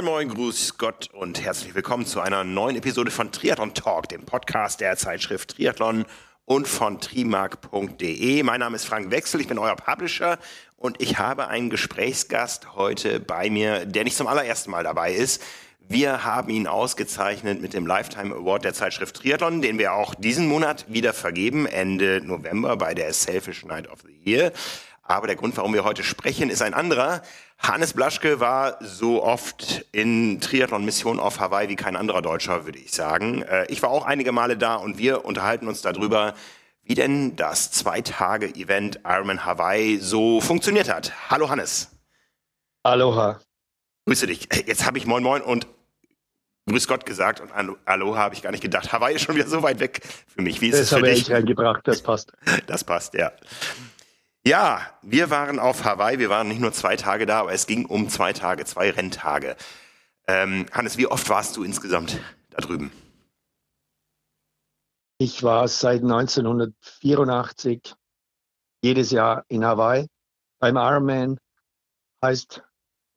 Moin Moin, Gruß Gott und herzlich willkommen zu einer neuen Episode von Triathlon Talk, dem Podcast der Zeitschrift Triathlon und von trimark.de. Mein Name ist Frank Wechsel, ich bin euer Publisher und ich habe einen Gesprächsgast heute bei mir, der nicht zum allerersten Mal dabei ist. Wir haben ihn ausgezeichnet mit dem Lifetime Award der Zeitschrift Triathlon, den wir auch diesen Monat wieder vergeben, Ende November bei der Selfish Night of the Year. Aber der Grund, warum wir heute sprechen, ist ein anderer. Hannes Blaschke war so oft in Triathlon-Mission auf Hawaii wie kein anderer Deutscher, würde ich sagen. Äh, ich war auch einige Male da und wir unterhalten uns darüber, wie denn das Zwei-Tage-Event Ironman Hawaii so funktioniert hat. Hallo Hannes. Aloha. Grüße dich. Jetzt habe ich Moin Moin und Grüß Gott gesagt und Aloha habe ich gar nicht gedacht. Hawaii ist schon wieder so weit weg für mich. Wie ist das es für habe dich? ich reingebracht, das passt. Das passt, ja. Ja, wir waren auf Hawaii. Wir waren nicht nur zwei Tage da, aber es ging um zwei Tage, zwei Renntage. Ähm, Hannes, wie oft warst du insgesamt da drüben? Ich war seit 1984 jedes Jahr in Hawaii beim Ironman. Heißt,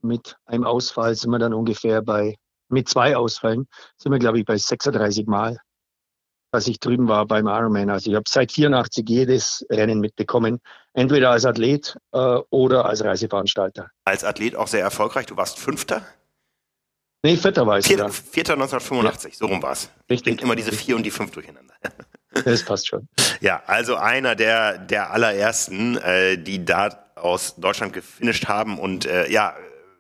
mit einem Ausfall sind wir dann ungefähr bei, mit zwei Ausfällen sind wir, glaube ich, bei 36 Mal dass ich drüben war beim Ironman. Also ich habe seit 84 jedes Rennen mitbekommen, entweder als Athlet äh, oder als Reiseveranstalter. Als Athlet auch sehr erfolgreich. Du warst Fünfter? Nee, Vierter war ich. Vierter, Vierter 1985, ja. so rum war es. Richtig. immer diese Vier und die Fünf durcheinander. Das passt schon. Ja, also einer der, der allerersten, äh, die da aus Deutschland gefinisht haben. Und äh, ja,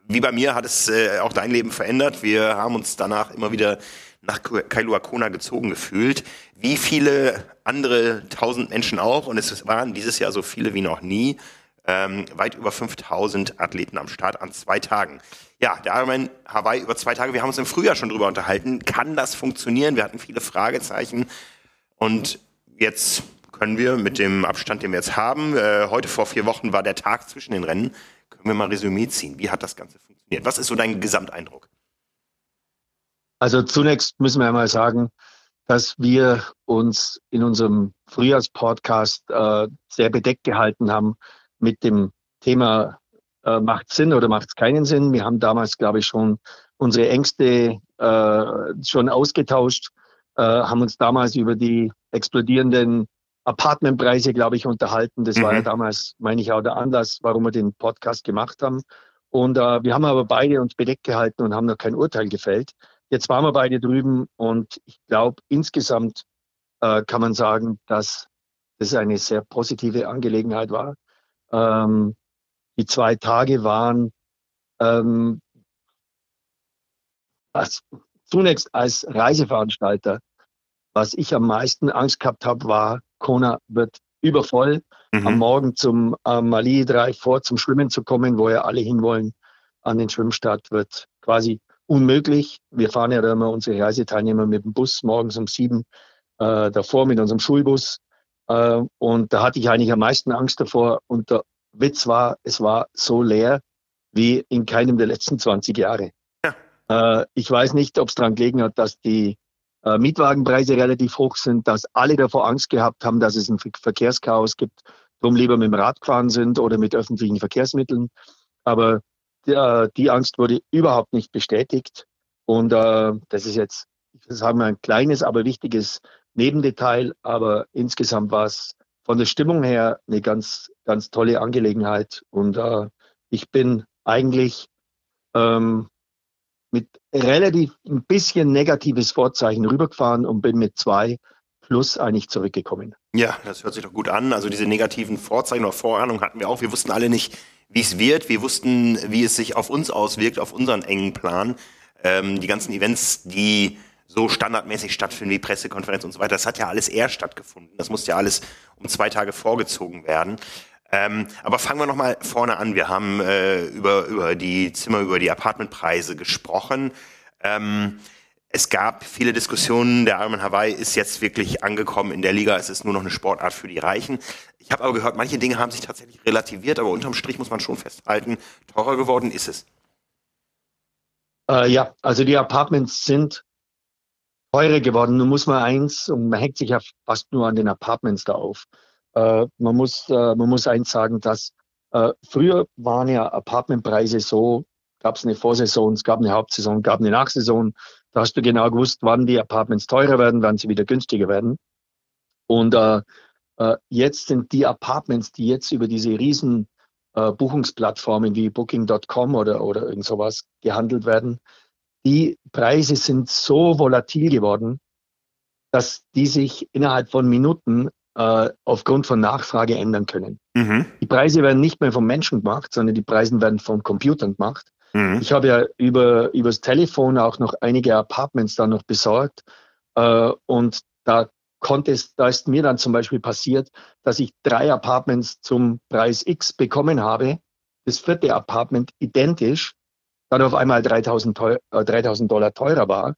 wie bei mir hat es äh, auch dein Leben verändert. Wir haben uns danach immer wieder nach Kailua Kona gezogen gefühlt. Wie viele andere tausend Menschen auch. Und es waren dieses Jahr so viele wie noch nie. Ähm, weit über 5000 Athleten am Start an zwei Tagen. Ja, der Ironman Hawaii über zwei Tage. Wir haben uns im Frühjahr schon drüber unterhalten. Kann das funktionieren? Wir hatten viele Fragezeichen. Und jetzt können wir mit dem Abstand, den wir jetzt haben, äh, heute vor vier Wochen war der Tag zwischen den Rennen, können wir mal Resümee ziehen. Wie hat das Ganze funktioniert? Was ist so dein Gesamteindruck? Also zunächst müssen wir einmal sagen, dass wir uns in unserem Frühjahrspodcast äh, sehr bedeckt gehalten haben mit dem Thema äh, macht Sinn oder macht es keinen Sinn. Wir haben damals, glaube ich, schon unsere Ängste äh, schon ausgetauscht, äh, haben uns damals über die explodierenden Apartmentpreise, glaube ich, unterhalten. Das mhm. war ja mhm. damals, meine ich, auch der Anlass, warum wir den Podcast gemacht haben. Und äh, wir haben aber beide uns bedeckt gehalten und haben noch kein Urteil gefällt. Jetzt waren wir beide drüben und ich glaube, insgesamt äh, kann man sagen, dass das eine sehr positive Angelegenheit war. Ähm, die zwei Tage waren ähm, als, zunächst als Reiseveranstalter, was ich am meisten Angst gehabt habe, war, Kona wird übervoll. Mhm. Am Morgen zum äh, Mali 3 vor zum Schwimmen zu kommen, wo ja alle hinwollen an den Schwimmstart, wird quasi unmöglich. Wir fahren ja immer unsere Reiseteilnehmer mit dem Bus morgens um sieben äh, davor mit unserem Schulbus. Äh, und da hatte ich eigentlich am meisten Angst davor. Und der Witz war, es war so leer wie in keinem der letzten 20 Jahre. Ja. Äh, ich weiß nicht, ob es daran gelegen hat, dass die äh, Mietwagenpreise relativ hoch sind, dass alle davor Angst gehabt haben, dass es ein Verkehrschaos gibt, drum lieber mit dem Rad gefahren sind oder mit öffentlichen Verkehrsmitteln. Aber der, die Angst wurde überhaupt nicht bestätigt. Und äh, das ist jetzt, das haben wir ein kleines, aber wichtiges Nebendetail. Aber insgesamt war es von der Stimmung her eine ganz, ganz tolle Angelegenheit. Und äh, ich bin eigentlich ähm, mit relativ ein bisschen negatives Vorzeichen rübergefahren und bin mit zwei plus eigentlich zurückgekommen. Ja, das hört sich doch gut an. Also diese negativen Vorzeichen oder Vorahnungen hatten wir auch. Wir wussten alle nicht, wie es wird. Wir wussten, wie es sich auf uns auswirkt, auf unseren engen Plan. Ähm, die ganzen Events, die so standardmäßig stattfinden wie Pressekonferenz und so weiter, das hat ja alles eher stattgefunden. Das musste ja alles um zwei Tage vorgezogen werden. Ähm, aber fangen wir nochmal vorne an. Wir haben äh, über, über die Zimmer, über die Apartmentpreise gesprochen. Ähm, es gab viele Diskussionen. Der Ironman Hawaii ist jetzt wirklich angekommen in der Liga. Es ist nur noch eine Sportart für die Reichen. Ich habe aber gehört, manche Dinge haben sich tatsächlich relativiert, aber unterm Strich muss man schon festhalten, teurer geworden ist es. Äh, ja, also die Apartments sind teurer geworden. Nun muss man eins, und man hängt sich ja fast nur an den Apartments da auf. Äh, man, muss, äh, man muss eins sagen, dass äh, früher waren ja Apartmentpreise so, gab es eine Vorsaison, es gab eine Hauptsaison, gab eine Nachsaison. Da hast du genau gewusst, wann die Apartments teurer werden, wann sie wieder günstiger werden. Und äh, äh, jetzt sind die Apartments, die jetzt über diese riesen äh, Buchungsplattformen wie Booking.com oder, oder irgend sowas gehandelt werden, die Preise sind so volatil geworden, dass die sich innerhalb von Minuten äh, aufgrund von Nachfrage ändern können. Mhm. Die Preise werden nicht mehr vom Menschen gemacht, sondern die Preise werden von Computern gemacht. Mhm. Ich habe ja über übers Telefon auch noch einige Apartments dann noch besorgt äh, und da konnte es, da ist mir dann zum Beispiel passiert, dass ich drei Apartments zum Preis X bekommen habe, das vierte Apartment identisch, dann auf einmal 3000, teuer, äh, 3000 Dollar teurer war.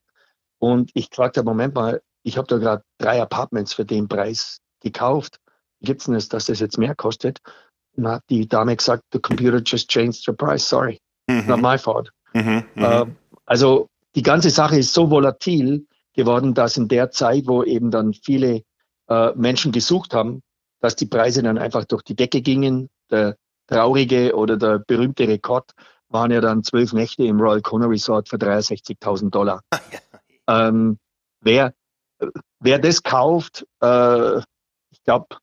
Und ich fragte, Moment mal, ich habe da gerade drei Apartments für den Preis gekauft. Wie gibt's denn das, dass das jetzt mehr kostet? Und hat die Dame gesagt, the computer just changed the price, sorry. Mhm. My fault. Mhm, äh, also die ganze Sache ist so volatil geworden, dass in der Zeit, wo eben dann viele äh, Menschen gesucht haben, dass die Preise dann einfach durch die Decke gingen. Der traurige oder der berühmte Rekord waren ja dann zwölf Nächte im Royal Kona Resort für 63.000 Dollar. ähm, wer, wer das kauft, äh, ich glaube,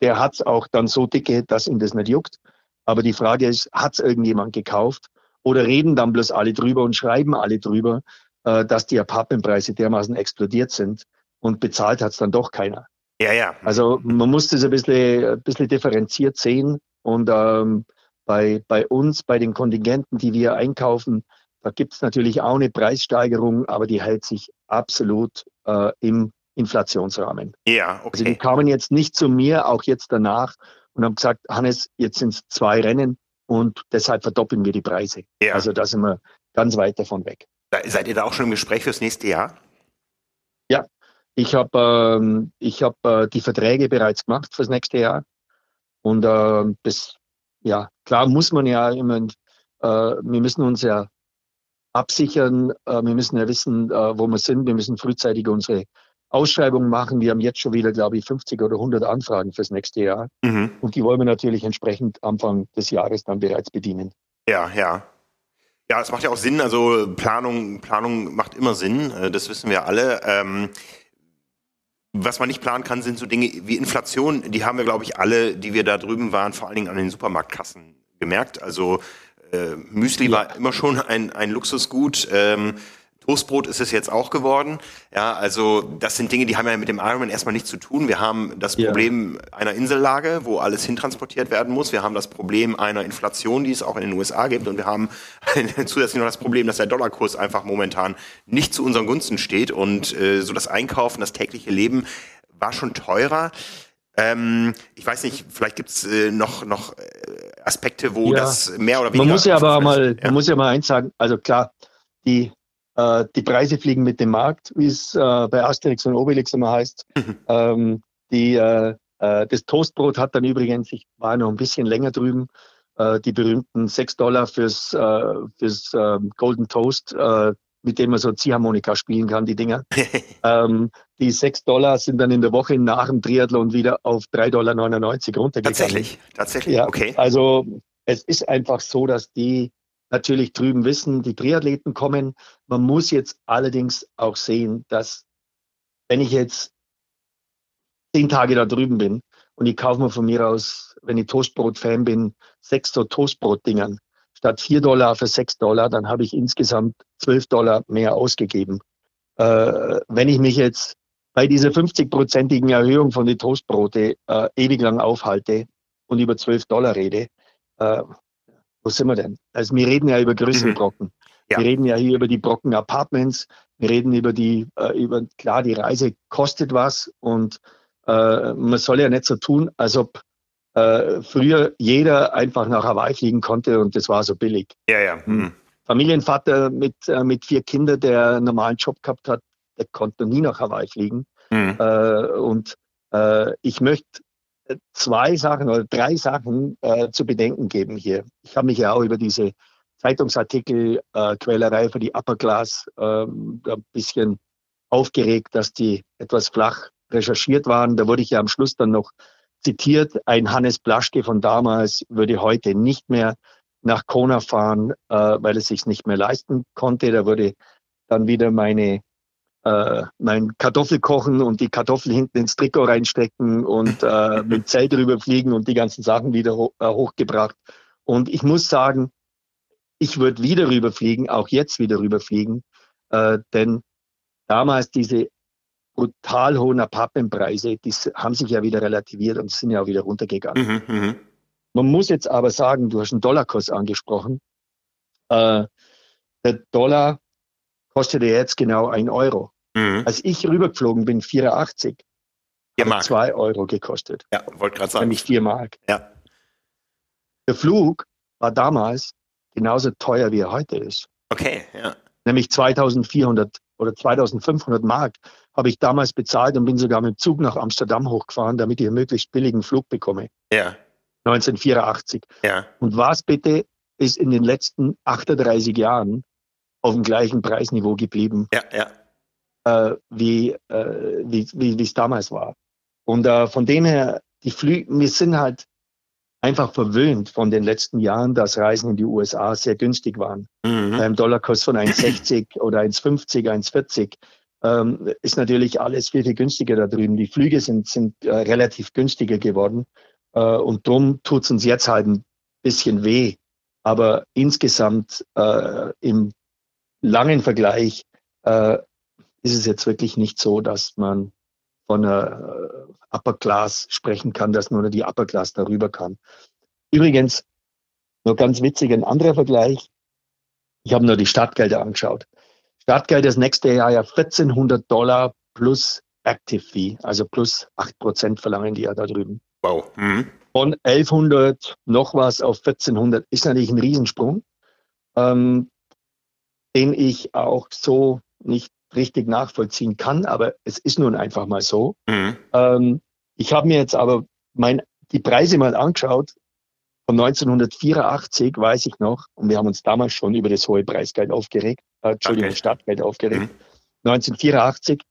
der hat es auch dann so dicke, dass ihn das nicht juckt. Aber die Frage ist, hat es irgendjemand gekauft? Oder reden dann bloß alle drüber und schreiben alle drüber, äh, dass die Apartmentpreise dermaßen explodiert sind und bezahlt hat es dann doch keiner. Ja, ja. Also man muss das ein bisschen, ein bisschen differenziert sehen und ähm, bei, bei uns, bei den Kontingenten, die wir einkaufen, da gibt es natürlich auch eine Preissteigerung, aber die hält sich absolut äh, im Inflationsrahmen. Ja, okay. Also die kamen jetzt nicht zu mir, auch jetzt danach, und haben gesagt, Hannes, jetzt sind es zwei Rennen und deshalb verdoppeln wir die Preise. Ja. Also da sind wir ganz weit davon weg. Seid ihr da auch schon im Gespräch fürs nächste Jahr? Ja, ich habe ähm, ich hab, äh, die Verträge bereits gemacht fürs nächste Jahr. Und äh, das, ja, klar muss man ja immer, äh, wir müssen uns ja absichern, äh, wir müssen ja wissen, äh, wo wir sind, wir müssen frühzeitig unsere Ausschreibungen machen. Wir haben jetzt schon wieder, glaube ich, 50 oder 100 Anfragen fürs nächste Jahr. Mhm. Und die wollen wir natürlich entsprechend Anfang des Jahres dann bereits bedienen. Ja, ja. Ja, es macht ja auch Sinn. Also Planung, Planung macht immer Sinn. Äh, das wissen wir alle. Ähm, was man nicht planen kann, sind so Dinge wie Inflation. Die haben wir, glaube ich, alle, die wir da drüben waren, vor allen Dingen an den Supermarktkassen gemerkt. Also äh, Müsli ja. war immer schon ein, ein Luxusgut. Ähm, Toastbrot ist es jetzt auch geworden. Ja, also das sind Dinge, die haben ja mit dem Ironman erstmal nichts zu tun. Wir haben das Problem ja. einer Insellage, wo alles hintransportiert werden muss. Wir haben das Problem einer Inflation, die es auch in den USA gibt. Und wir haben zusätzlich noch das Problem, dass der Dollarkurs einfach momentan nicht zu unseren Gunsten steht. Und äh, so das Einkaufen, das tägliche Leben war schon teurer. Ähm, ich weiß nicht, vielleicht gibt's äh, noch, noch äh, Aspekte, wo ja. das mehr oder weniger. Man muss ja aber mal, ja. man muss ja mal eins sagen, also klar, die äh, die Preise fliegen mit dem Markt, wie es äh, bei Asterix und Obelix immer heißt. Mhm. Ähm, die, äh, äh, das Toastbrot hat dann übrigens, ich war noch ein bisschen länger drüben, äh, die berühmten 6 Dollar fürs, äh, fürs äh, Golden Toast, mit dem man so Ziehharmonika spielen kann, die Dinger. ähm, die 6 Dollar sind dann in der Woche nach dem Triathlon wieder auf 3,99 Dollar runtergegangen. Tatsächlich, tatsächlich, ja, okay. Also es ist einfach so, dass die natürlich drüben wissen, die Triathleten kommen. Man muss jetzt allerdings auch sehen, dass wenn ich jetzt zehn Tage da drüben bin und ich kaufe mir von mir aus, wenn ich Toastbrot-Fan bin, sechs so Toastbrot-Dingern statt vier Dollar für sechs Dollar, dann habe ich insgesamt zwölf Dollar mehr ausgegeben. Äh, wenn ich mich jetzt bei dieser 50-prozentigen Erhöhung von den Toastbrote äh, ewig lang aufhalte und über zwölf Dollar rede, äh, wo sind wir denn? Also wir reden ja über größere mhm. Brocken. Ja. Wir reden ja hier über die Brocken Apartments. Wir reden über die, äh, über, klar, die Reise kostet was und äh, man soll ja nicht so tun, als ob äh, früher jeder einfach nach Hawaii fliegen konnte und das war so billig. Ja, ja. Hm. Mhm. Familienvater mit, äh, mit vier Kindern, der einen normalen Job gehabt hat, der konnte nie nach Hawaii fliegen. Mhm. Äh, und äh, ich möchte zwei Sachen oder drei Sachen äh, zu bedenken geben hier. Ich habe mich ja auch über diese Zeitungsartikel äh, Quälerei für die Upper Class äh, ein bisschen aufgeregt, dass die etwas flach recherchiert waren. Da wurde ich ja am Schluss dann noch zitiert. Ein Hannes Blaschke von damals würde heute nicht mehr nach Kona fahren, äh, weil es sich nicht mehr leisten konnte. Da wurde dann wieder meine äh, mein Kartoffelkochen und die Kartoffel hinten ins Trikot reinstecken und äh, mit Zelt rüberfliegen und die ganzen Sachen wieder ho äh, hochgebracht. Und ich muss sagen, ich würde wieder rüberfliegen, auch jetzt wieder rüberfliegen, äh, denn damals diese brutal hohen Apartmentpreise, die haben sich ja wieder relativiert und sind ja auch wieder runtergegangen. Mhm, mh. Man muss jetzt aber sagen, du hast einen Dollarkurs angesprochen. Äh, der Dollar kostet ja jetzt genau ein Euro. Mhm. Als ich rübergeflogen bin, 84, hat zwei Euro gekostet. Ja, wollte gerade sagen. Nämlich vier Mark. Ja. Der Flug war damals genauso teuer, wie er heute ist. Okay, ja. Nämlich 2400 oder 2500 Mark habe ich damals bezahlt und bin sogar mit dem Zug nach Amsterdam hochgefahren, damit ich einen möglichst billigen Flug bekomme. Ja. 1984. Ja. Und was bitte ist in den letzten 38 Jahren auf dem gleichen Preisniveau geblieben, ja, ja. Äh, wie, äh, wie, wie es damals war. Und äh, von dem her, die Flüge, wir sind halt einfach verwöhnt von den letzten Jahren, dass Reisen in die USA sehr günstig waren. Mhm. Beim Dollarkurs von 1,60 oder 1,50, 1,40 ähm, ist natürlich alles viel, viel günstiger da drüben. Die Flüge sind, sind äh, relativ günstiger geworden. Äh, und darum tut es uns jetzt halt ein bisschen weh. Aber insgesamt äh, im langen Vergleich äh, ist es jetzt wirklich nicht so, dass man von einer äh, Upper Class sprechen kann, dass nur die Upper Class darüber kann. Übrigens, nur ganz witzig, ein anderer Vergleich. Ich habe nur die Stadtgelder angeschaut. Stadtgeld das nächste Jahr ja 1400 Dollar plus Active Fee, also plus 8 Prozent verlangen die ja da drüben. Wow. Mhm. Von 1100 noch was auf 1400 ist natürlich ein Riesensprung, ähm, den ich auch so nicht richtig nachvollziehen kann, aber es ist nun einfach mal so. Mhm. Ähm, ich habe mir jetzt aber mein, die Preise mal angeschaut. Von 1984 weiß ich noch, und wir haben uns damals schon über das hohe Preisgeld aufgeregt, äh, Entschuldigung, okay. Startgeld aufgeregt. Mhm. 1984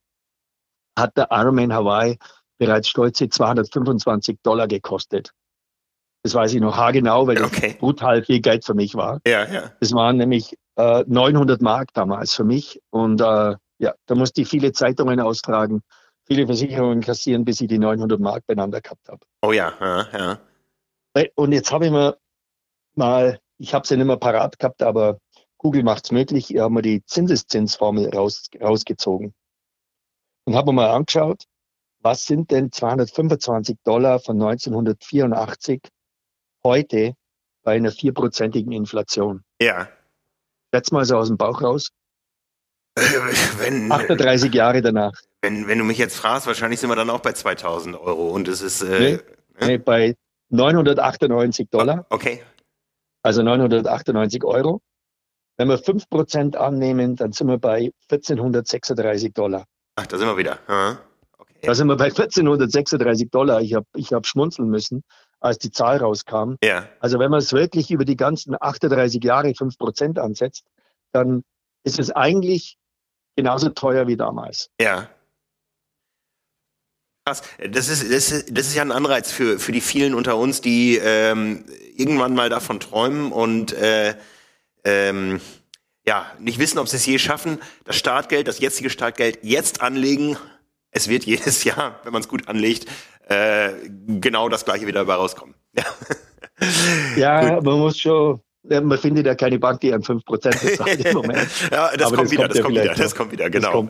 hat der Ironman Hawaii bereits stolze 225 Dollar gekostet. Das weiß ich noch haargenau, weil okay. das brutal viel Geld für mich war. Ja, ja. Das waren nämlich äh, 900 Mark damals für mich. Und äh, ja, da musste ich viele Zeitungen austragen, viele Versicherungen kassieren, bis ich die 900 Mark beieinander gehabt habe. Oh ja, ja, ja. Und jetzt habe ich mir mal, ich habe es ja nicht mehr parat gehabt, aber Google macht es möglich, ich habe mir die Zinseszinsformel raus, rausgezogen und habe mir mal angeschaut, was sind denn 225 Dollar von 1984 heute bei einer vierprozentigen Inflation? Ja. Jetzt mal so aus dem Bauch raus. Wenn, 38 Jahre danach. Wenn, wenn du mich jetzt fragst, wahrscheinlich sind wir dann auch bei 2000 Euro und es ist. Äh, nee, ne? nee, bei 998 Dollar. Okay. Also 998 Euro. Wenn wir 5% annehmen, dann sind wir bei 1436 Dollar. Ach, da sind wir wieder. Okay. Da sind wir bei 1436 Dollar. Ich habe ich hab schmunzeln müssen, als die Zahl rauskam. Ja. Also wenn man es wirklich über die ganzen 38 Jahre 5% ansetzt, dann ist es eigentlich genauso teuer wie damals. Ja. Krass. Das ist, das ist, das ist ja ein Anreiz für, für die vielen unter uns, die ähm, irgendwann mal davon träumen und äh, ähm, ja, nicht wissen, ob sie es je schaffen, das Startgeld, das jetzige Startgeld jetzt anlegen. Es wird jedes Jahr, wenn man es gut anlegt, äh, genau das gleiche wieder dabei rauskommen. Ja, ja man muss schon man findet ja keine Bank, die an 5% bezahlt im Moment. ja, das Aber kommt das wieder, kommt das kommt wieder, noch. das kommt wieder, genau.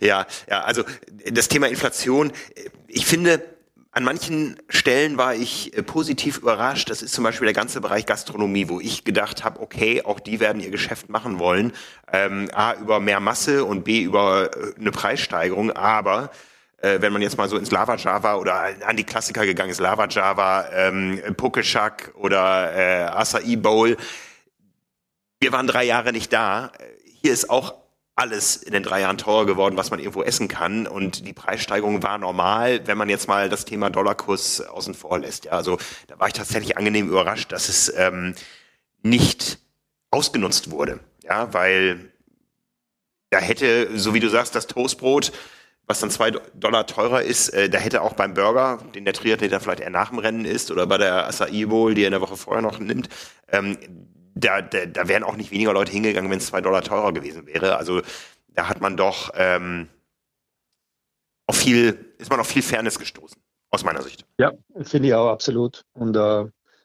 Ja, ja, also das Thema Inflation, ich finde, an manchen Stellen war ich äh, positiv überrascht. Das ist zum Beispiel der ganze Bereich Gastronomie, wo ich gedacht habe, okay, auch die werden ihr Geschäft machen wollen. Ähm, A, über mehr Masse und B, über äh, eine Preissteigerung. Aber äh, wenn man jetzt mal so ins Lava Java oder an die Klassiker gegangen ist, Lava Java, ähm, Pokeshak oder äh, Acai Bowl. Wir waren drei Jahre nicht da. Hier ist auch alles in den drei Jahren teurer geworden, was man irgendwo essen kann. Und die Preissteigerung war normal, wenn man jetzt mal das Thema Dollarkurs außen vor lässt. Ja, also da war ich tatsächlich angenehm überrascht, dass es ähm, nicht ausgenutzt wurde. Ja, weil da hätte, so wie du sagst, das Toastbrot was dann zwei Dollar teurer ist, äh, da hätte auch beim Burger, den der Triathlet vielleicht eher nach dem Rennen isst, oder bei der Acai Bowl, die er in der Woche vorher noch nimmt, ähm, da, da, da wären auch nicht weniger Leute hingegangen, wenn es zwei Dollar teurer gewesen wäre. Also da hat man doch ähm, auf viel, ist man auf viel Fairness gestoßen, aus meiner Sicht. Ja, finde ich auch absolut. Und äh,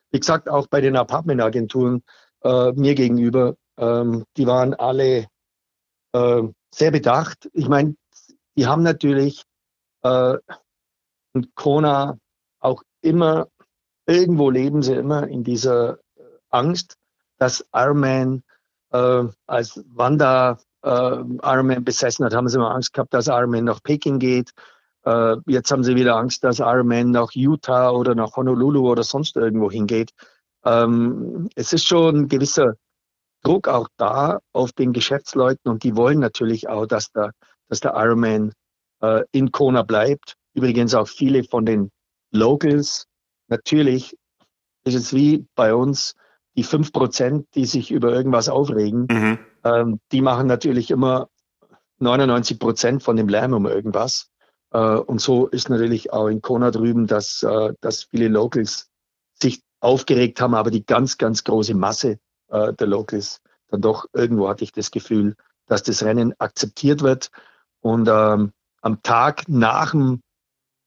wie gesagt, auch bei den Apartmentagenturen äh, mir gegenüber, ähm, die waren alle äh, sehr bedacht. Ich meine, die haben natürlich äh, und Kona auch immer, irgendwo leben sie immer in dieser äh, Angst, dass Ironman äh, als Wanda äh, Ironman besessen hat, haben sie immer Angst gehabt, dass Ironman nach Peking geht. Äh, jetzt haben sie wieder Angst, dass Ironman nach Utah oder nach Honolulu oder sonst irgendwo hingeht. Ähm, es ist schon ein gewisser Druck auch da auf den Geschäftsleuten und die wollen natürlich auch, dass der, dass der Ironman äh, in Kona bleibt. Übrigens auch viele von den Locals. Natürlich ist es wie bei uns die fünf Prozent, die sich über irgendwas aufregen. Mhm. Ähm, die machen natürlich immer 99 Prozent von dem Lärm um irgendwas. Äh, und so ist natürlich auch in Kona drüben, dass, äh, dass viele Locals sich aufgeregt haben, aber die ganz, ganz große Masse äh, der Locals dann doch irgendwo hatte ich das Gefühl, dass das Rennen akzeptiert wird. Und ähm, am Tag nach dem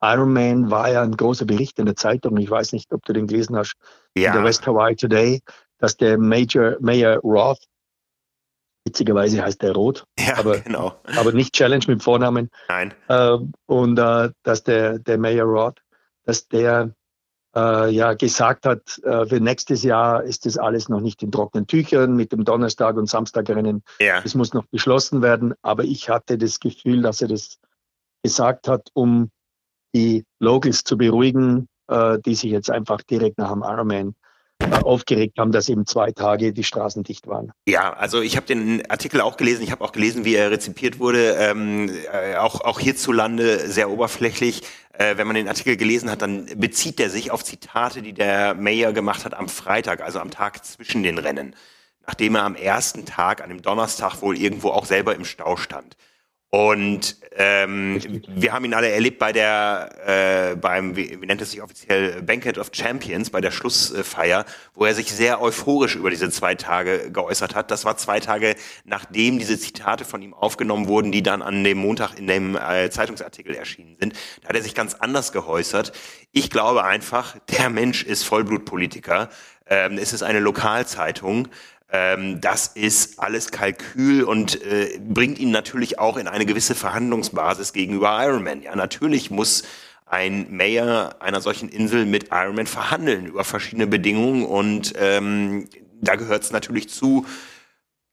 Ironman war ja ein großer Bericht in der Zeitung. Ich weiß nicht, ob du den gelesen hast. Ja. In der West Hawaii Today, dass der Major Mayor Roth, witzigerweise heißt der Roth, ja, aber, genau. aber nicht Challenge mit Vornamen. Nein. Äh, und äh, dass der, der Mayor Roth, dass der äh, ja gesagt hat, äh, für nächstes Jahr ist das alles noch nicht in trockenen Tüchern mit dem Donnerstag und Samstagrennen. Ja. Das muss noch beschlossen werden. Aber ich hatte das Gefühl, dass er das gesagt hat, um die Locals zu beruhigen, äh, die sich jetzt einfach direkt nach dem Ironman aufgeregt haben, dass eben zwei Tage die Straßen dicht waren. Ja, also ich habe den Artikel auch gelesen, ich habe auch gelesen, wie er rezipiert wurde, ähm, äh, auch, auch hierzulande sehr oberflächlich. Äh, wenn man den Artikel gelesen hat, dann bezieht er sich auf Zitate, die der Mayor gemacht hat am Freitag, also am Tag zwischen den Rennen, nachdem er am ersten Tag, an dem Donnerstag wohl irgendwo auch selber im Stau stand. Und ähm, wir haben ihn alle erlebt bei der, äh, beim, wie, wie nennt es sich offiziell, Banquet of Champions, bei der Schlussfeier, wo er sich sehr euphorisch über diese zwei Tage geäußert hat. Das war zwei Tage, nachdem diese Zitate von ihm aufgenommen wurden, die dann an dem Montag in dem äh, Zeitungsartikel erschienen sind. Da hat er sich ganz anders geäußert. Ich glaube einfach, der Mensch ist Vollblutpolitiker. Ähm, es ist eine Lokalzeitung. Ähm, das ist alles Kalkül und äh, bringt ihn natürlich auch in eine gewisse Verhandlungsbasis gegenüber Ironman. Ja, natürlich muss ein Mayor einer solchen Insel mit Ironman verhandeln über verschiedene Bedingungen und ähm, da gehört es natürlich zu,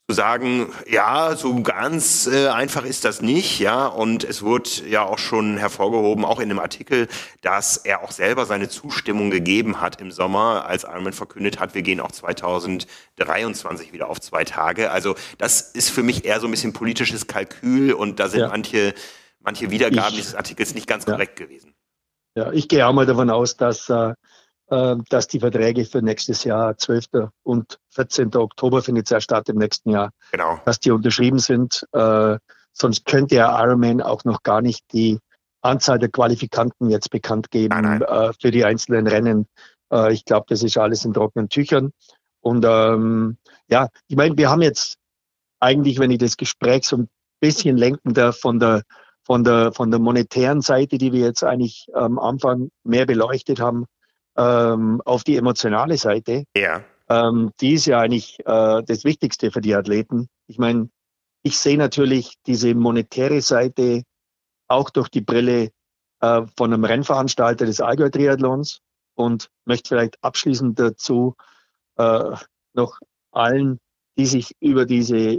zu sagen, ja, so ganz äh, einfach ist das nicht, ja, und es wird ja auch schon hervorgehoben, auch in dem Artikel, dass er auch selber seine Zustimmung gegeben hat im Sommer, als Ironman verkündet hat, wir gehen auch 2023 wieder auf zwei Tage. Also das ist für mich eher so ein bisschen politisches Kalkül und da sind ja. manche, manche Wiedergaben ich, dieses Artikels nicht ganz ja. korrekt gewesen. Ja, ich gehe auch mal davon aus, dass äh, dass die Verträge für nächstes Jahr, 12. und 14. Oktober findet ja statt im nächsten Jahr, genau. dass die unterschrieben sind. Äh, sonst könnte ja Ironman auch noch gar nicht die Anzahl der Qualifikanten jetzt bekannt geben nein, nein. Äh, für die einzelnen Rennen. Äh, ich glaube, das ist alles in trockenen Tüchern. Und ähm, ja, ich meine, wir haben jetzt eigentlich, wenn ich das Gespräch so ein bisschen lenkender von der von der von der monetären Seite, die wir jetzt eigentlich am Anfang mehr beleuchtet haben, ähm, auf die emotionale Seite. Ja. Ähm, die ist ja eigentlich äh, das Wichtigste für die Athleten. Ich meine, ich sehe natürlich diese monetäre Seite auch durch die Brille äh, von einem Rennveranstalter des Allgäu Triathlons und möchte vielleicht abschließend dazu äh, noch allen, die sich über diese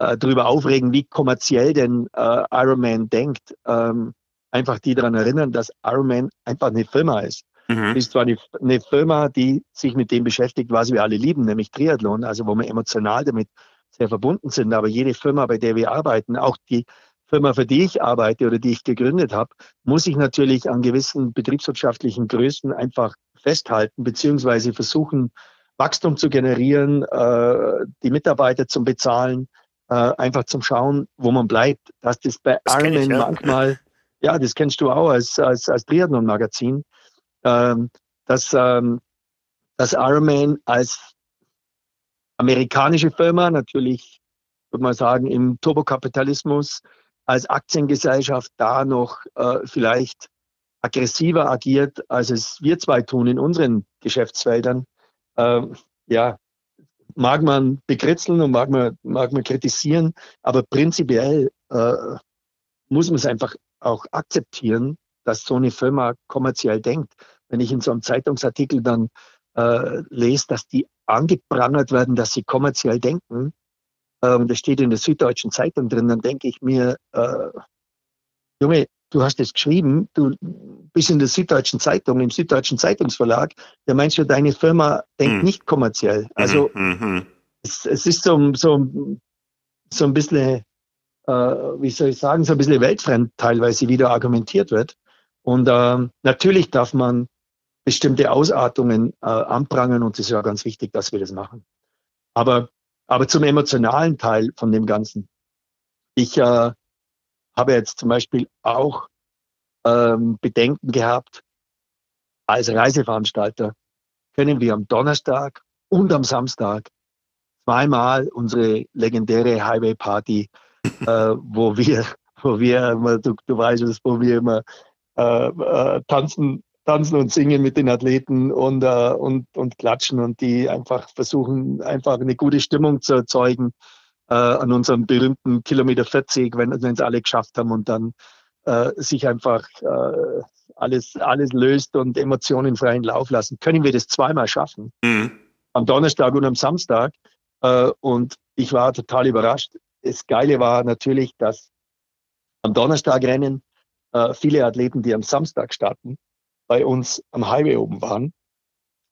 äh, darüber aufregen, wie kommerziell denn äh, Ironman denkt, ähm, einfach die daran erinnern, dass Ironman einfach eine Firma ist. Mhm. Ist zwar eine, eine Firma, die sich mit dem beschäftigt, was wir alle lieben, nämlich Triathlon, also wo wir emotional damit sehr verbunden sind. Aber jede Firma, bei der wir arbeiten, auch die Firma, für die ich arbeite oder die ich gegründet habe, muss ich natürlich an gewissen betriebswirtschaftlichen Größen einfach festhalten, beziehungsweise versuchen, Wachstum zu generieren, äh, die Mitarbeiter zu bezahlen, äh, einfach zum Schauen, wo man bleibt. Dass das bei das Ironman ja. manchmal, ja, das kennst du auch als, als, als Triathlon-Magazin, ähm, dass, ähm, dass Ironman als amerikanische Firma natürlich, würde man sagen, im Turbokapitalismus als Aktiengesellschaft da noch äh, vielleicht aggressiver agiert, als es wir zwei tun in unseren Geschäftsfeldern. Äh, ja, mag man bekritzeln und mag man, mag man kritisieren, aber prinzipiell äh, muss man es einfach auch akzeptieren, dass so eine Firma kommerziell denkt. Wenn ich in so einem Zeitungsartikel dann äh, lese, dass die angeprangert werden, dass sie kommerziell denken, äh, und das steht in der Süddeutschen Zeitung drin, dann denke ich mir, äh, Junge, du hast es geschrieben, du bist in der Süddeutschen Zeitung, im Süddeutschen Zeitungsverlag, der meinst du, deine Firma denkt mhm. nicht kommerziell. Also mhm. es, es, ist so, so, so ein bisschen, äh, wie soll ich sagen, so ein bisschen weltfremd teilweise, wie da argumentiert wird. Und äh, natürlich darf man bestimmte Ausartungen äh, anprangern und es ist ja ganz wichtig, dass wir das machen. Aber, aber zum emotionalen Teil von dem Ganzen. Ich äh, habe jetzt zum Beispiel auch ähm, Bedenken gehabt, als Reiseveranstalter können wir am Donnerstag und am Samstag zweimal unsere legendäre Highway Party, äh, wo wir, wo wir, du, du weißt es, wo wir immer äh, äh, tanzen, tanzen und singen mit den Athleten und, äh, und, und klatschen und die einfach versuchen, einfach eine gute Stimmung zu erzeugen äh, an unserem berühmten Kilometer 40, wenn wenn es alle geschafft haben und dann äh, sich einfach äh, alles, alles löst und Emotionen freien Lauf lassen. Können wir das zweimal schaffen? Mhm. Am Donnerstag und am Samstag. Äh, und ich war total überrascht. Das Geile war natürlich, dass am Donnerstag rennen äh, viele Athleten, die am Samstag starten, bei uns am Highway oben waren.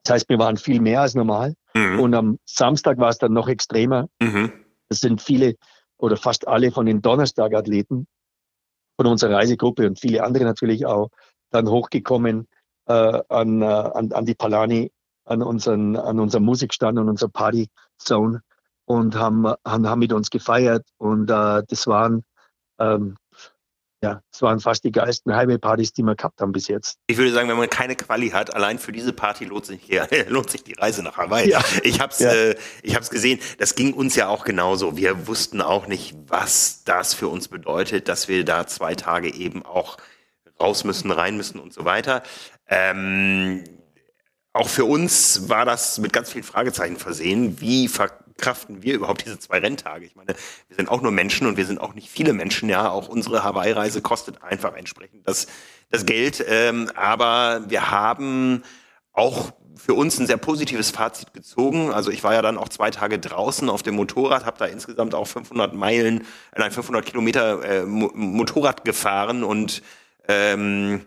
Das heißt, wir waren viel mehr als normal. Mhm. Und am Samstag war es dann noch extremer. Mhm. Es sind viele oder fast alle von den Donnerstag-Athleten von unserer Reisegruppe und viele andere natürlich auch dann hochgekommen äh, an, äh, an, an die Palani, an unseren, an unserem Musikstand und unserer Party Zone und haben, haben, haben mit uns gefeiert und äh, das waren ähm, ja, es waren fast die geilsten Highway-Partys, die wir gehabt haben bis jetzt. Ich würde sagen, wenn man keine Quali hat, allein für diese Party lohnt sich, hier, lohnt sich die Reise nach Hawaii. Ja. Ich habe es ja. äh, ich hab's gesehen, das ging uns ja auch genauso. Wir wussten auch nicht, was das für uns bedeutet, dass wir da zwei Tage eben auch raus müssen, rein müssen und so weiter. Ähm, auch für uns war das mit ganz vielen Fragezeichen versehen. Wie ver kraften wir überhaupt diese zwei Renntage? Ich meine, wir sind auch nur Menschen und wir sind auch nicht viele Menschen. Ja, auch unsere Hawaii-Reise kostet einfach entsprechend das, das Geld. Ähm, aber wir haben auch für uns ein sehr positives Fazit gezogen. Also ich war ja dann auch zwei Tage draußen auf dem Motorrad, habe da insgesamt auch 500 Meilen, äh, nein 500 Kilometer äh, Motorrad gefahren und ähm,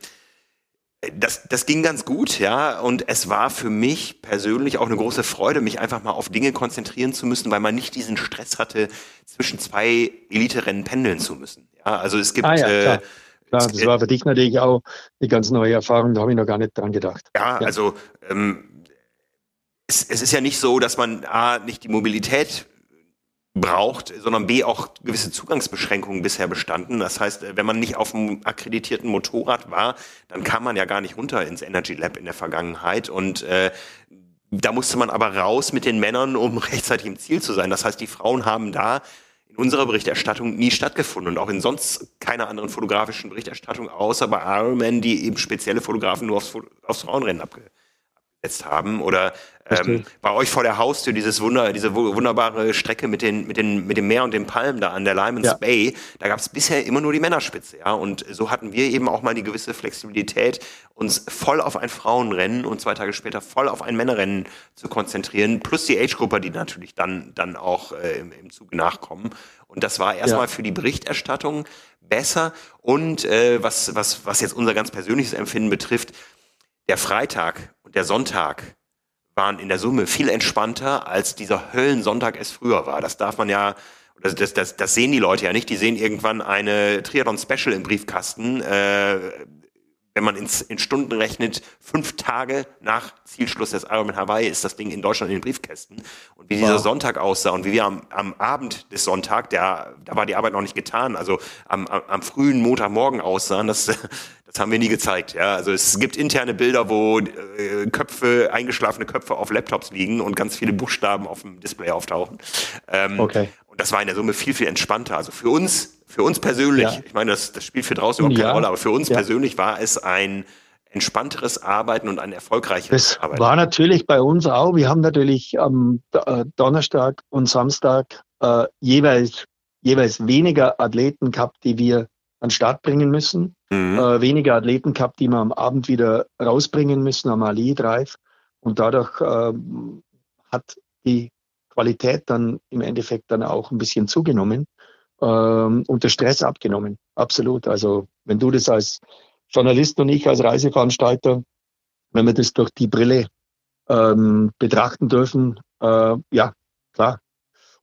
das, das ging ganz gut, ja. Und es war für mich persönlich auch eine große Freude, mich einfach mal auf Dinge konzentrieren zu müssen, weil man nicht diesen Stress hatte, zwischen zwei Elite-Rennen pendeln zu müssen. Ja, also es gibt. Ah, ja, äh, klar. Das war für dich natürlich auch eine ganz neue Erfahrung, da habe ich noch gar nicht dran gedacht. Ja, ja. also ähm, es, es ist ja nicht so, dass man A, nicht die Mobilität braucht, sondern B auch gewisse Zugangsbeschränkungen bisher bestanden. Das heißt, wenn man nicht auf einem akkreditierten Motorrad war, dann kam man ja gar nicht runter ins Energy Lab in der Vergangenheit und äh, da musste man aber raus mit den Männern, um rechtzeitig im Ziel zu sein. Das heißt, die Frauen haben da in unserer Berichterstattung nie stattgefunden und auch in sonst keiner anderen fotografischen Berichterstattung, außer bei Ironman, die eben spezielle Fotografen nur aufs, aufs Frauenrennen abge gesetzt haben oder ähm, bei euch vor der Haustür dieses Wunder, diese wunderbare Strecke mit den mit den mit dem Meer und den Palmen da an der Lyman's ja. Bay, da gab es bisher immer nur die Männerspitze, ja und so hatten wir eben auch mal die gewisse Flexibilität, uns voll auf ein Frauenrennen und zwei Tage später voll auf ein Männerrennen zu konzentrieren, plus die Age-Gruppe, die natürlich dann dann auch äh, im, im Zuge nachkommen und das war erstmal ja. für die Berichterstattung besser und äh, was was was jetzt unser ganz persönliches Empfinden betrifft der Freitag und der Sonntag waren in der Summe viel entspannter, als dieser Höllensonntag es früher war. Das darf man ja, das, das, das, sehen die Leute ja nicht. Die sehen irgendwann eine Triathlon-Special im Briefkasten, äh, wenn man ins, in Stunden rechnet, fünf Tage nach Zielschluss des Ironman Hawaii ist das Ding in Deutschland in den Briefkästen. Und wie wow. dieser Sonntag aussah und wie wir am, am Abend des Sonntag, der, da war die Arbeit noch nicht getan, also am, am, am frühen Montagmorgen aussahen, das, das haben wir nie gezeigt. Ja, also es gibt interne Bilder, wo äh, Köpfe, eingeschlafene Köpfe auf Laptops liegen und ganz viele Buchstaben auf dem Display auftauchen. Ähm, okay. Das war in der Summe viel, viel entspannter. Also für uns für uns persönlich, ja. ich meine, das, das spielt für draußen überhaupt keine ja. Rolle, aber für uns ja. persönlich war es ein entspannteres Arbeiten und ein erfolgreicheres das Arbeiten. War natürlich bei uns auch. Wir haben natürlich am äh, Donnerstag und Samstag äh, jeweils, jeweils weniger Athleten gehabt, die wir an den Start bringen müssen. Mhm. Äh, weniger Athleten gehabt, die wir am Abend wieder rausbringen müssen am Ali Drive. Und dadurch äh, hat die Qualität dann im Endeffekt dann auch ein bisschen zugenommen ähm, und der Stress abgenommen. Absolut. Also wenn du das als Journalist und ich als Reiseveranstalter, wenn wir das durch die Brille ähm, betrachten dürfen, äh, ja, klar.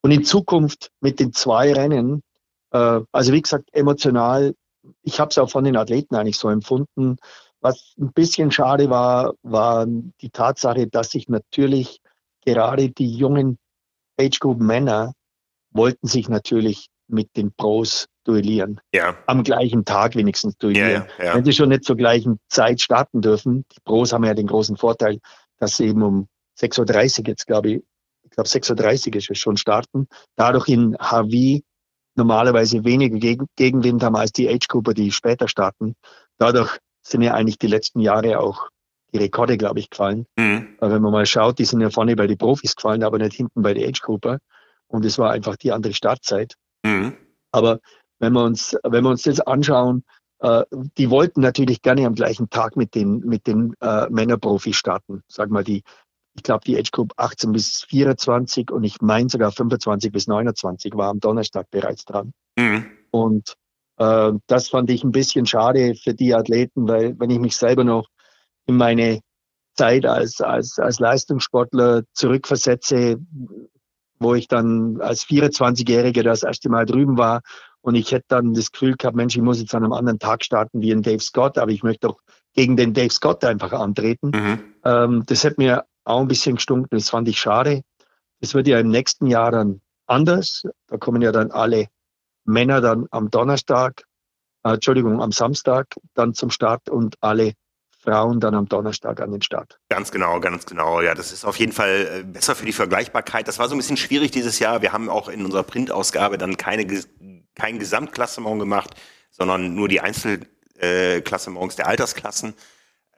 Und in Zukunft mit den zwei Rennen, äh, also wie gesagt, emotional, ich habe es auch von den Athleten eigentlich so empfunden. Was ein bisschen schade war, war die Tatsache, dass sich natürlich gerade die jungen Age Group Männer wollten sich natürlich mit den Pros duellieren. Ja. Am gleichen Tag wenigstens duellieren. Ja, ja. Wenn sie schon nicht zur gleichen Zeit starten dürfen. Die Pros haben ja den großen Vorteil, dass sie eben um 6.30 Uhr jetzt, glaube ich, ich glaube 6.30 Uhr ist es schon starten. Dadurch in HV normalerweise weniger Geg Gegenwind haben als die Age-Cooper, die später starten. Dadurch sind ja eigentlich die letzten Jahre auch die Rekorde, glaube ich, gefallen. Mhm. wenn man mal schaut, die sind ja vorne bei den Profis gefallen, aber nicht hinten bei den Age-Cooper. Und es war einfach die andere Startzeit. Mhm. Aber wenn wir uns, wenn wir uns das anschauen, äh, die wollten natürlich gerne am gleichen Tag mit den, mit den äh, Männerprofis starten. Sag mal, die, ich glaube, die Age Group 18 bis 24 und ich meine sogar 25 bis 29 war am Donnerstag bereits dran. Mhm. Und äh, das fand ich ein bisschen schade für die Athleten, weil wenn ich mich selber noch in meine Zeit als, als, als Leistungssportler zurückversetze, wo ich dann als 24-Jähriger das erste Mal drüben war und ich hätte dann das Gefühl gehabt, Mensch, ich muss jetzt an einem anderen Tag starten wie ein Dave Scott, aber ich möchte doch gegen den Dave Scott einfach antreten. Mhm. Ähm, das hat mir auch ein bisschen gestunken, das fand ich schade. Das wird ja im nächsten Jahr dann anders. Da kommen ja dann alle Männer dann am Donnerstag, äh, Entschuldigung, am Samstag dann zum Start und alle Frauen dann am Donnerstag an den Start. Ganz genau, ganz genau. Ja, das ist auf jeden Fall äh, besser für die Vergleichbarkeit. Das war so ein bisschen schwierig dieses Jahr. Wir haben auch in unserer Printausgabe dann keine, kein Gesamtklassement gemacht, sondern nur die Einzelklassements der Altersklassen.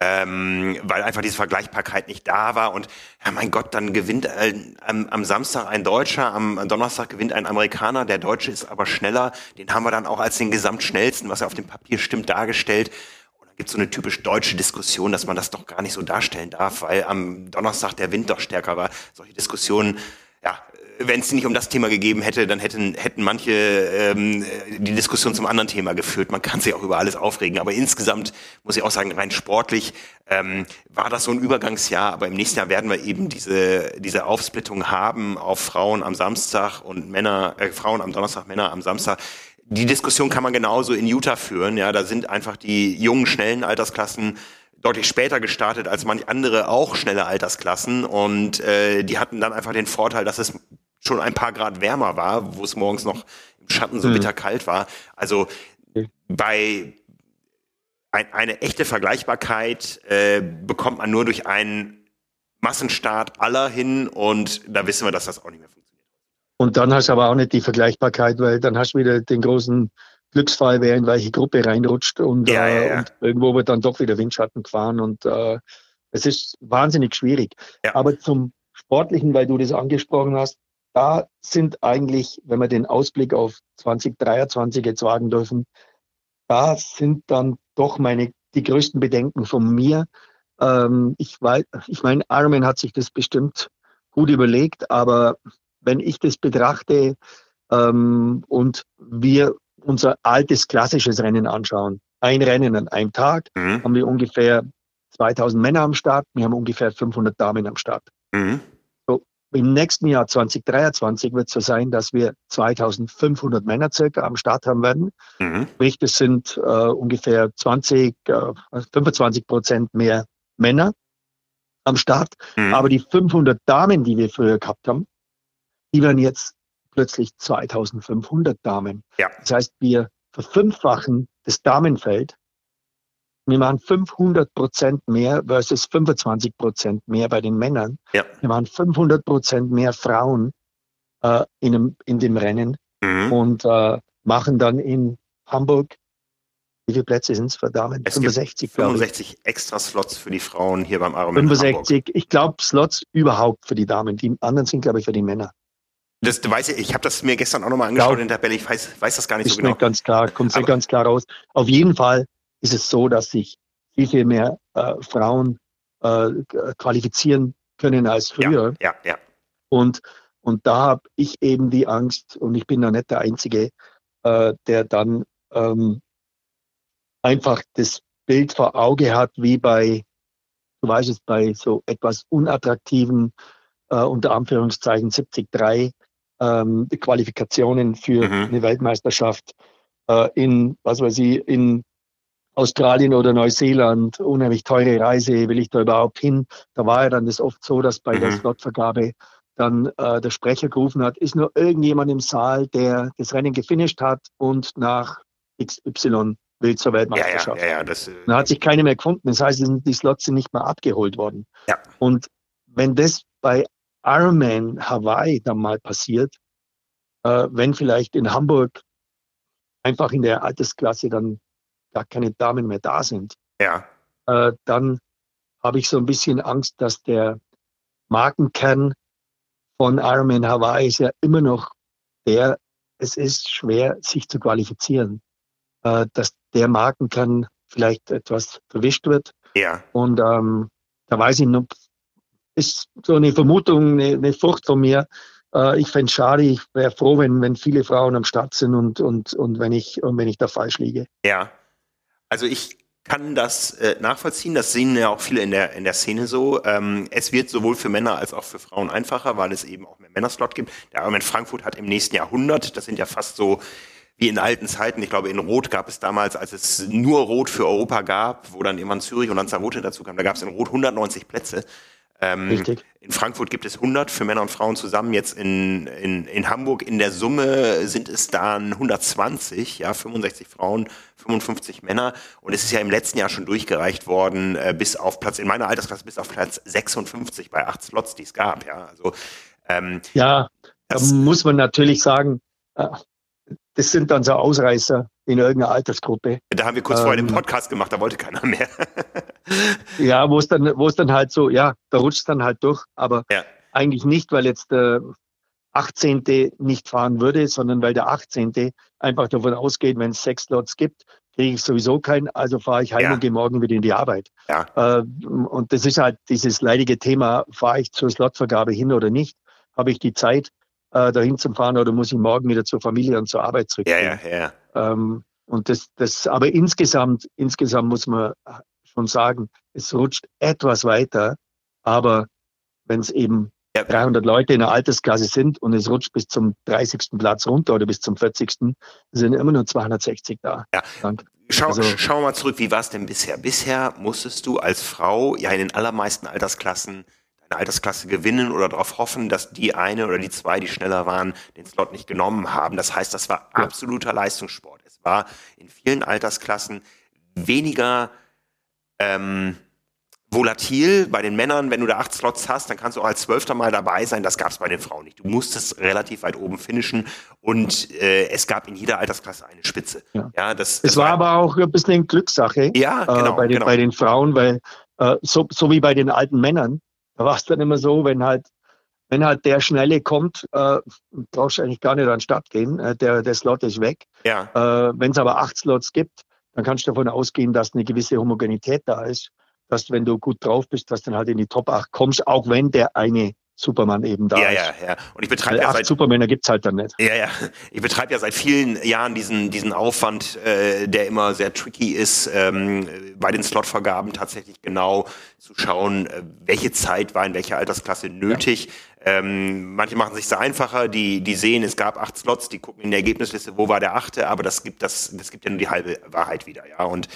Ähm, weil einfach diese Vergleichbarkeit nicht da war und ja mein Gott, dann gewinnt äh, am, am, Samstag ein Deutscher, am Donnerstag gewinnt ein Amerikaner, der Deutsche ist aber schneller, den haben wir dann auch als den gesamtschnellsten, was ja auf dem Papier stimmt, dargestellt gibt so eine typisch deutsche Diskussion, dass man das doch gar nicht so darstellen darf, weil am Donnerstag der Wind doch stärker war. Solche Diskussionen, ja, wenn es nicht um das Thema gegeben hätte, dann hätten, hätten manche ähm, die Diskussion zum anderen Thema geführt. Man kann sich auch über alles aufregen, aber insgesamt muss ich auch sagen, rein sportlich ähm, war das so ein Übergangsjahr, aber im nächsten Jahr werden wir eben diese, diese Aufsplittung haben auf Frauen am Samstag und Männer, äh, Frauen am Donnerstag, Männer am Samstag die Diskussion kann man genauso in Utah führen. Ja, da sind einfach die jungen, schnellen Altersklassen deutlich später gestartet als manch andere auch schnelle Altersklassen und äh, die hatten dann einfach den Vorteil, dass es schon ein paar Grad wärmer war, wo es morgens noch im Schatten so mhm. bitter kalt war. Also bei ein, eine echte Vergleichbarkeit äh, bekommt man nur durch einen Massenstart aller hin und da wissen wir, dass das auch nicht mehr funktioniert. Und dann hast du aber auch nicht die Vergleichbarkeit, weil dann hast du wieder den großen Glücksfall, wer in welche Gruppe reinrutscht und, ja, äh, ja, ja. und irgendwo wird dann doch wieder Windschatten gefahren und äh, es ist wahnsinnig schwierig. Aber zum Sportlichen, weil du das angesprochen hast, da sind eigentlich, wenn wir den Ausblick auf 2023 jetzt wagen dürfen, da sind dann doch meine die größten Bedenken von mir. Ähm, ich weiß, ich meine, Ironman hat sich das bestimmt gut überlegt, aber wenn ich das betrachte ähm, und wir unser altes klassisches Rennen anschauen, ein Rennen an einem Tag, mhm. haben wir ungefähr 2000 Männer am Start, wir haben ungefähr 500 Damen am Start. Mhm. So, im nächsten Jahr 2023 wird es so sein, dass wir 2500 Männer circa am Start haben werden. Mhm. Sprich, das sind äh, ungefähr 20, äh, 25 Prozent mehr Männer am Start. Mhm. Aber die 500 Damen, die wir früher gehabt haben, die werden jetzt plötzlich 2500 Damen. Ja. Das heißt, wir verfünffachen das Damenfeld. Wir machen 500 Prozent mehr versus 25 Prozent mehr bei den Männern. Ja. Wir machen 500 Prozent mehr Frauen äh, in, dem, in dem Rennen mhm. und äh, machen dann in Hamburg wie viele Plätze sind es für Damen? Es 65, 65 extra Slots für die Frauen hier beim Ironman 65, Hamburg. ich glaube Slots überhaupt für die Damen. Die anderen sind, glaube ich, für die Männer. Das weiß ich, ich habe das mir gestern auch nochmal angeschaut ja. in der Tabelle, ich weiß, weiß das gar nicht so genau. ganz klar, kommt sehr ganz klar raus. Auf jeden Fall ist es so, dass sich viel, viel mehr äh, Frauen äh, qualifizieren können als früher. Ja, ja. ja. Und, und da habe ich eben die Angst, und ich bin da nicht der Einzige, äh, der dann ähm, einfach das Bild vor Auge hat, wie bei, du weißt es, bei so etwas unattraktiven, äh, unter Anführungszeichen 73 ähm, Qualifikationen für mhm. eine Weltmeisterschaft äh, in, was weiß ich, in Australien oder Neuseeland, unheimlich teure Reise, will ich da überhaupt hin? Da war ja dann das oft so, dass bei mhm. der Slotvergabe dann äh, der Sprecher gerufen hat, ist nur irgendjemand im Saal, der das Rennen gefinisht hat und nach XY will zur Weltmeisterschaft. Ja, ja, ja, das, äh, da hat sich keine mehr gefunden. Das heißt, die Slots sind nicht mehr abgeholt worden. Ja. Und wenn das bei Ironman Hawaii dann mal passiert, äh, wenn vielleicht in Hamburg einfach in der Altersklasse dann gar keine Damen mehr da sind, ja. äh, dann habe ich so ein bisschen Angst, dass der Markenkern von Ironman Hawaii ist ja immer noch der, es ist schwer, sich zu qualifizieren, äh, dass der Markenkern vielleicht etwas verwischt wird. Ja. Und ähm, da weiß ich noch, ist so eine Vermutung, eine, eine Furcht von mir. Äh, ich fände es schade, ich wäre froh, wenn, wenn viele Frauen am Start sind und, und, und, wenn ich, und wenn ich da falsch liege. Ja, also ich kann das äh, nachvollziehen. Das sehen ja auch viele in der, in der Szene so. Ähm, es wird sowohl für Männer als auch für Frauen einfacher, weil es eben auch mehr Männerslot gibt. Der Ironman Frankfurt hat im nächsten Jahrhundert, das sind ja fast so wie in alten Zeiten. Ich glaube, in Rot gab es damals, als es nur Rot für Europa gab, wo dann irgendwann Zürich und Lanzarote dazu kam, da gab es in Rot 190 Plätze. Ähm, Richtig. In Frankfurt gibt es 100 für Männer und Frauen zusammen. Jetzt in, in, in Hamburg in der Summe sind es dann 120, ja, 65 Frauen, 55 Männer. Und es ist ja im letzten Jahr schon durchgereicht worden, äh, bis auf Platz, in meiner Altersklasse bis auf Platz 56 bei acht Slots, die es gab, ja. Also, ähm, ja, da muss man natürlich sagen, äh, das sind dann so Ausreißer in irgendeiner Altersgruppe. Da haben wir kurz ähm, vorher den ähm, Podcast gemacht, da wollte keiner mehr. ja, wo es dann, wo es dann halt so, ja, da rutscht es dann halt durch, aber ja. eigentlich nicht, weil jetzt der 18. nicht fahren würde, sondern weil der 18. einfach davon ausgeht, wenn es sechs Slots gibt, kriege ich sowieso keinen, also fahre ich heim ja. und gehe morgen wieder in die Arbeit. Ja. Äh, und das ist halt dieses leidige Thema, fahre ich zur Slotvergabe hin oder nicht? Habe ich die Zeit? äh, dahin zu fahren oder muss ich morgen wieder zur Familie und zur Arbeit zurückgehen. Ja, ja, ja. Ähm, und das, das, aber insgesamt, insgesamt muss man schon sagen, es rutscht etwas weiter, aber wenn es eben ja. 300 Leute in der Altersklasse sind und es rutscht bis zum 30. Platz runter oder bis zum 40. sind immer nur 260 da. Ja. Schau, also, schauen wir mal zurück, wie war es denn bisher? Bisher musstest du als Frau ja in den allermeisten Altersklassen eine Altersklasse gewinnen oder darauf hoffen, dass die eine oder die zwei, die schneller waren, den Slot nicht genommen haben. Das heißt, das war absoluter Leistungssport. Es war in vielen Altersklassen weniger ähm, volatil bei den Männern, wenn du da acht Slots hast, dann kannst du auch als Zwölfter mal dabei sein. Das gab es bei den Frauen nicht. Du musstest relativ weit oben finishen und äh, es gab in jeder Altersklasse eine Spitze. Ja, ja das, das es war, war aber auch ein bisschen Glückssache ja, genau, äh, bei, den, genau. bei den Frauen, weil äh, so, so wie bei den alten Männern, da war es dann immer so, wenn halt, wenn halt der Schnelle kommt, äh, brauchst du eigentlich gar nicht an den Start gehen, äh, der, der Slot ist weg. Ja. Äh, wenn es aber acht Slots gibt, dann kannst du davon ausgehen, dass eine gewisse Homogenität da ist, dass wenn du gut drauf bist, dass du dann halt in die Top 8 kommst, auch wenn der eine Superman eben da ja, ist. Ja, ja, Und ich betreibe ja seit Supermänner gibt's halt dann nicht. Ja, ja. Ich betreibe ja seit vielen Jahren diesen diesen Aufwand, äh, der immer sehr tricky ist, ähm, bei den Slotvergaben tatsächlich genau zu schauen, äh, welche Zeit war in welcher Altersklasse nötig. Ähm, manche machen sich einfacher, die, die sehen, es gab acht Slots, die gucken in der Ergebnisliste, wo war der achte, aber das gibt, das, das gibt ja nur die halbe Wahrheit wieder, ja. Und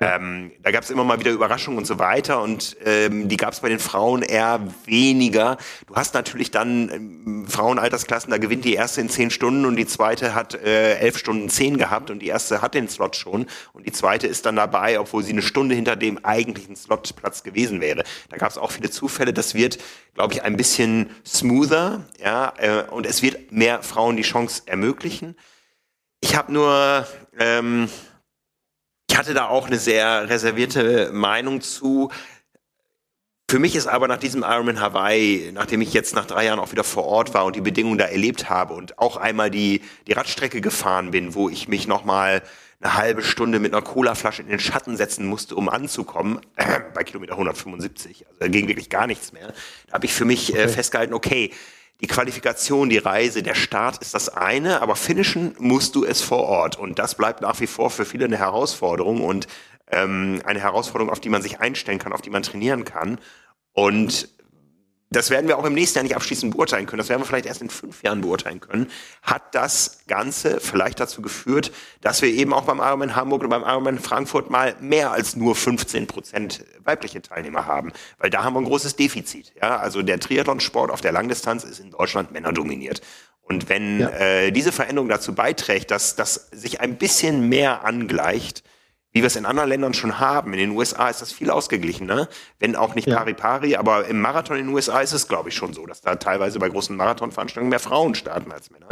ähm, da gab es immer mal wieder Überraschungen und so weiter und ähm, die gab es bei den Frauen eher weniger. Du hast natürlich dann ähm, Frauenaltersklassen, da gewinnt die erste in zehn Stunden und die zweite hat äh, elf Stunden zehn gehabt und die erste hat den Slot schon und die zweite ist dann dabei, obwohl sie eine Stunde hinter dem eigentlichen Slotplatz gewesen wäre. Da gab es auch viele Zufälle. Das wird, glaube ich, ein bisschen smoother, ja, äh, und es wird mehr Frauen die Chance ermöglichen. Ich habe nur ähm, ich hatte da auch eine sehr reservierte Meinung zu. Für mich ist aber nach diesem Ironman Hawaii, nachdem ich jetzt nach drei Jahren auch wieder vor Ort war und die Bedingungen da erlebt habe und auch einmal die, die Radstrecke gefahren bin, wo ich mich nochmal eine halbe Stunde mit einer Colaflasche in den Schatten setzen musste, um anzukommen, äh, bei Kilometer 175, also da ging wirklich gar nichts mehr, da habe ich für mich äh, festgehalten, okay, die Qualifikation, die Reise, der Start ist das eine, aber finishen musst du es vor Ort. Und das bleibt nach wie vor für viele eine Herausforderung und ähm, eine Herausforderung, auf die man sich einstellen kann, auf die man trainieren kann. Und das werden wir auch im nächsten Jahr nicht abschließend beurteilen können, das werden wir vielleicht erst in fünf Jahren beurteilen können, hat das Ganze vielleicht dazu geführt, dass wir eben auch beim Ironman Hamburg oder beim Ironman Frankfurt mal mehr als nur 15 Prozent weibliche Teilnehmer haben, weil da haben wir ein großes Defizit. Ja, also der Triathlonsport auf der Langdistanz ist in Deutschland männerdominiert. Und wenn ja. äh, diese Veränderung dazu beiträgt, dass das sich ein bisschen mehr angleicht, wie wir es in anderen Ländern schon haben. In den USA ist das viel ausgeglichener, wenn auch nicht pari pari, aber im Marathon in den USA ist es, glaube ich, schon so, dass da teilweise bei großen Marathonveranstaltungen mehr Frauen starten als Männer.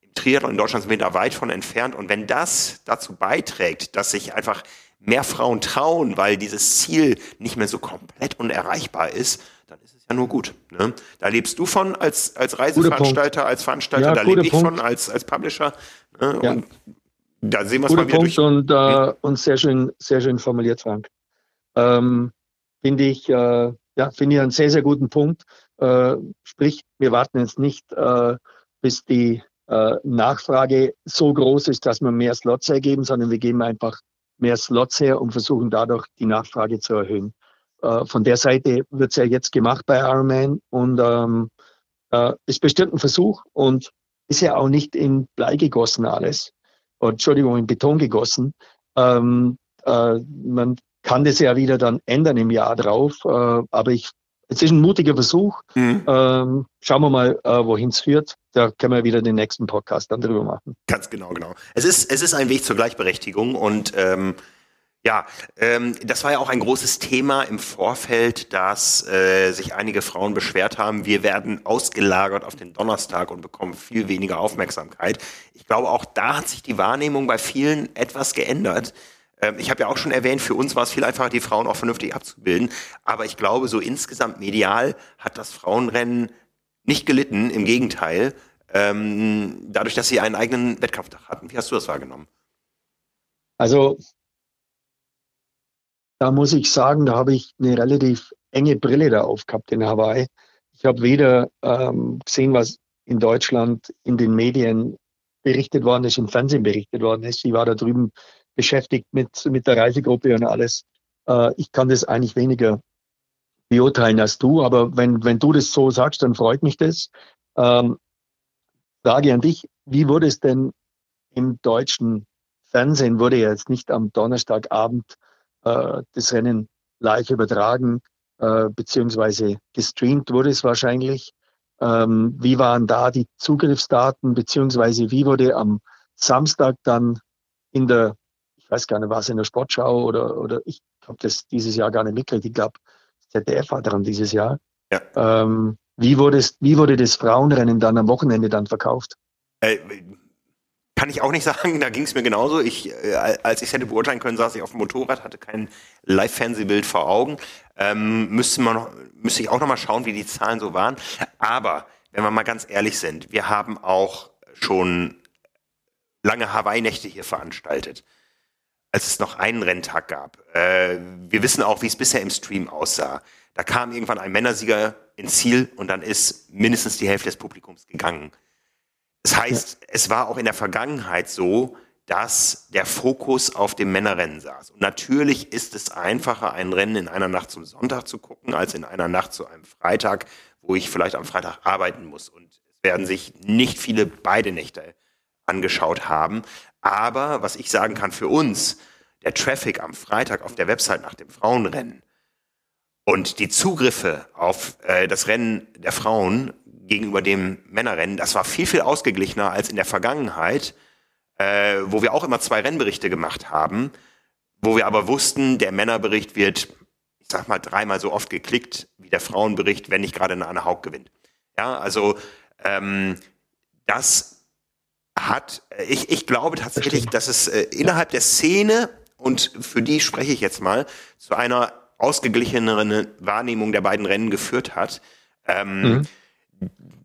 Im Triathlon in Deutschland sind wir da weit von entfernt und wenn das dazu beiträgt, dass sich einfach mehr Frauen trauen, weil dieses Ziel nicht mehr so komplett unerreichbar ist, dann ist es ja nur gut. Ne? Da lebst du von als, als Reiseveranstalter, als Veranstalter, ja, da lebe ich Punkt. von als, als Publisher. Ne? Ja. Und da sehen wir es mal wieder Punkt durch. Und, äh, und sehr schön, sehr schön formuliert, Frank. Ähm, finde ich, äh, ja, finde ich einen sehr, sehr guten Punkt. Äh, sprich, wir warten jetzt nicht, äh, bis die äh, Nachfrage so groß ist, dass wir mehr Slots ergeben, sondern wir geben einfach mehr Slots her und versuchen dadurch die Nachfrage zu erhöhen. Äh, von der Seite wird es ja jetzt gemacht bei Ironman und ähm, äh, ist bestimmt ein Versuch und ist ja auch nicht in Blei gegossen alles. Entschuldigung, in Beton gegossen. Ähm, äh, man kann das ja wieder dann ändern im Jahr drauf. Äh, aber ich, es ist ein mutiger Versuch. Mhm. Ähm, schauen wir mal, äh, wohin es führt. Da können wir wieder den nächsten Podcast dann drüber machen. Ganz genau, genau. Es ist, es ist ein Weg zur Gleichberechtigung und ähm, ja, ähm, das war ja auch ein großes Thema im Vorfeld, dass äh, sich einige Frauen beschwert haben, wir werden ausgelagert auf den Donnerstag und bekommen viel weniger Aufmerksamkeit. Ich glaube, auch da hat sich die Wahrnehmung bei vielen etwas geändert. Ähm, ich habe ja auch schon erwähnt, für uns war es viel einfacher, die Frauen auch vernünftig abzubilden. Aber ich glaube, so insgesamt medial hat das Frauenrennen nicht gelitten, im Gegenteil, ähm, dadurch, dass sie einen eigenen Wettkampftag hatten. Wie hast du das wahrgenommen? Also da muss ich sagen, da habe ich eine relativ enge Brille da aufgehabt in Hawaii. Ich habe weder ähm, gesehen, was in Deutschland in den Medien berichtet worden ist, im Fernsehen berichtet worden ist. Ich war da drüben beschäftigt mit, mit der Reisegruppe und alles. Äh, ich kann das eigentlich weniger beurteilen als du, aber wenn, wenn du das so sagst, dann freut mich das. Ähm, Frage an dich, wie wurde es denn im deutschen Fernsehen, wurde ja jetzt nicht am Donnerstagabend äh, das Rennen live übertragen, äh, beziehungsweise gestreamt wurde es wahrscheinlich. Ähm, wie waren da die Zugriffsdaten, beziehungsweise wie wurde am Samstag dann in der, ich weiß gar nicht, war es in der Sportschau oder, oder ich habe das dieses Jahr gar nicht mitgekriegt, ich glaube, ZDF hat daran dieses Jahr. Ja. Ähm, wie, wurde es, wie wurde das Frauenrennen dann am Wochenende dann verkauft? Äh, kann ich auch nicht sagen, da ging es mir genauso. Ich, äh, als ich es hätte beurteilen können, saß ich auf dem Motorrad, hatte kein Live-Fernsehbild vor Augen. Ähm, müsste, man noch, müsste ich auch noch mal schauen, wie die Zahlen so waren. Aber, wenn wir mal ganz ehrlich sind, wir haben auch schon lange Hawaii-Nächte hier veranstaltet, als es noch einen Renntag gab. Äh, wir wissen auch, wie es bisher im Stream aussah. Da kam irgendwann ein Männersieger ins Ziel und dann ist mindestens die Hälfte des Publikums gegangen. Das heißt, ja. es war auch in der Vergangenheit so, dass der Fokus auf dem Männerrennen saß. Und natürlich ist es einfacher, ein Rennen in einer Nacht zum Sonntag zu gucken, als in einer Nacht zu einem Freitag, wo ich vielleicht am Freitag arbeiten muss. Und es werden sich nicht viele beide Nächte angeschaut haben. Aber was ich sagen kann für uns, der Traffic am Freitag auf der Website nach dem Frauenrennen und die Zugriffe auf äh, das Rennen der Frauen gegenüber dem Männerrennen, das war viel, viel ausgeglichener als in der Vergangenheit, äh, wo wir auch immer zwei Rennberichte gemacht haben, wo wir aber wussten, der Männerbericht wird, ich sag mal, dreimal so oft geklickt wie der Frauenbericht, wenn nicht gerade eine Anne Haug gewinnt. Ja, also ähm, das hat, ich, ich glaube tatsächlich, dass es äh, innerhalb der Szene und für die spreche ich jetzt mal, zu einer ausgeglicheneren Wahrnehmung der beiden Rennen geführt hat. Ähm, mhm.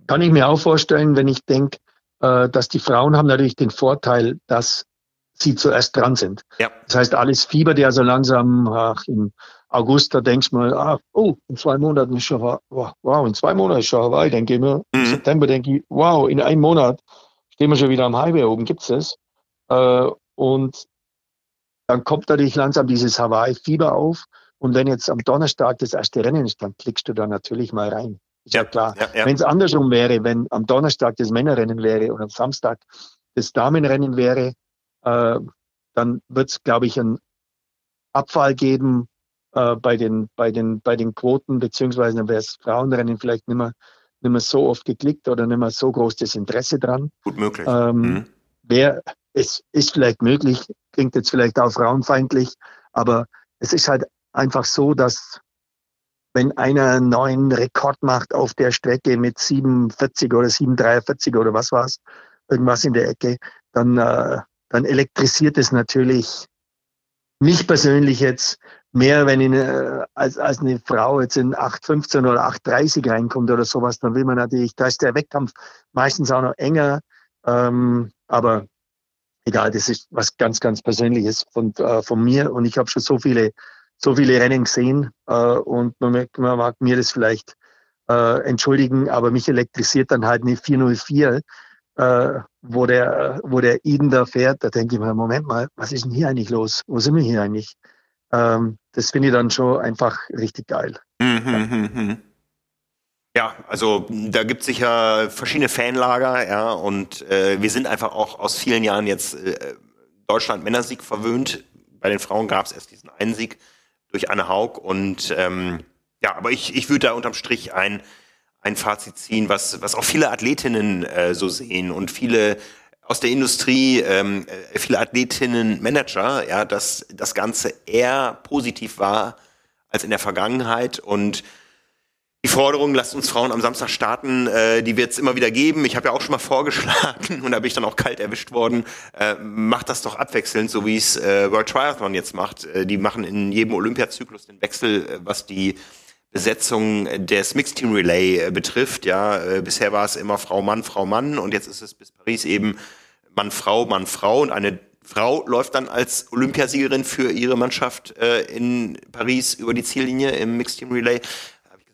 Kann ich mir auch vorstellen, wenn ich denke, äh, dass die Frauen haben natürlich den Vorteil, dass sie zuerst dran sind. Ja. Das heißt, alles Fieber, der so langsam ach, im August, da denkst du mal, ah, oh, in zwei Monaten ist schon, wow, in zwei Monaten ist schon Hawaii. Dann gehen wir, mhm. im September denke ich, wow, in einem Monat stehen wir schon wieder am Highway oben, gibt's das? Äh, und dann kommt natürlich langsam dieses Hawaii-Fieber auf. Und wenn jetzt am Donnerstag das erste Rennen ist, dann klickst du da natürlich mal rein. Ist ja, ja klar. Ja, ja. Wenn es andersrum wäre, wenn am Donnerstag das Männerrennen wäre und am Samstag das Damenrennen wäre, äh, dann wird es, glaube ich, einen Abfall geben äh, bei, den, bei, den, bei den Quoten, beziehungsweise dann wäre es Frauenrennen vielleicht nicht mehr, nicht mehr so oft geklickt oder nicht mehr so groß das Interesse dran. Gut möglich. Ähm, mhm. Wär, es ist vielleicht möglich, klingt jetzt vielleicht auch frauenfeindlich, aber es ist halt einfach so, dass wenn einer einen neuen Rekord macht auf der Strecke mit 47 oder 743 oder was war's, irgendwas in der Ecke, dann, äh, dann elektrisiert es natürlich mich persönlich jetzt mehr, wenn ich, äh, als, als eine Frau jetzt in 815 oder 830 reinkommt oder sowas, dann will man natürlich, da ist der Wettkampf meistens auch noch enger, ähm, aber egal, das ist was ganz, ganz Persönliches von, äh, von mir und ich habe schon so viele, so viele Rennen gesehen äh, und man, man mag mir das vielleicht äh, entschuldigen, aber mich elektrisiert dann halt eine 404, äh, wo der, wo der Eden da fährt, da denke ich mir, Moment mal, was ist denn hier eigentlich los? Wo sind wir hier eigentlich? Ähm, das finde ich dann schon einfach richtig geil. Mhm, ja. Mhm, mhm. Ja, also da gibt es sicher verschiedene Fanlager, ja, und äh, wir sind einfach auch aus vielen Jahren jetzt äh, Deutschland Männersieg verwöhnt. Bei den Frauen gab es erst diesen einen Sieg durch Anne Haug und ähm, ja, aber ich, ich würde da unterm Strich ein, ein Fazit ziehen, was, was auch viele Athletinnen äh, so sehen und viele aus der Industrie, ähm, äh, viele Athletinnen, Manager, ja, dass das Ganze eher positiv war als in der Vergangenheit und die Forderung, lasst uns Frauen am Samstag starten, äh, die wird es immer wieder geben. Ich habe ja auch schon mal vorgeschlagen und da bin ich dann auch kalt erwischt worden. Äh, macht das doch abwechselnd, so wie es äh, World Triathlon jetzt macht. Äh, die machen in jedem Olympiazyklus den Wechsel, äh, was die Besetzung des Mixed Team Relay äh, betrifft. Ja, äh, bisher war es immer Frau Mann, Frau Mann und jetzt ist es bis Paris eben Mann Frau Mann Frau und eine Frau läuft dann als Olympiasiegerin für ihre Mannschaft äh, in Paris über die Ziellinie im Mixed Team Relay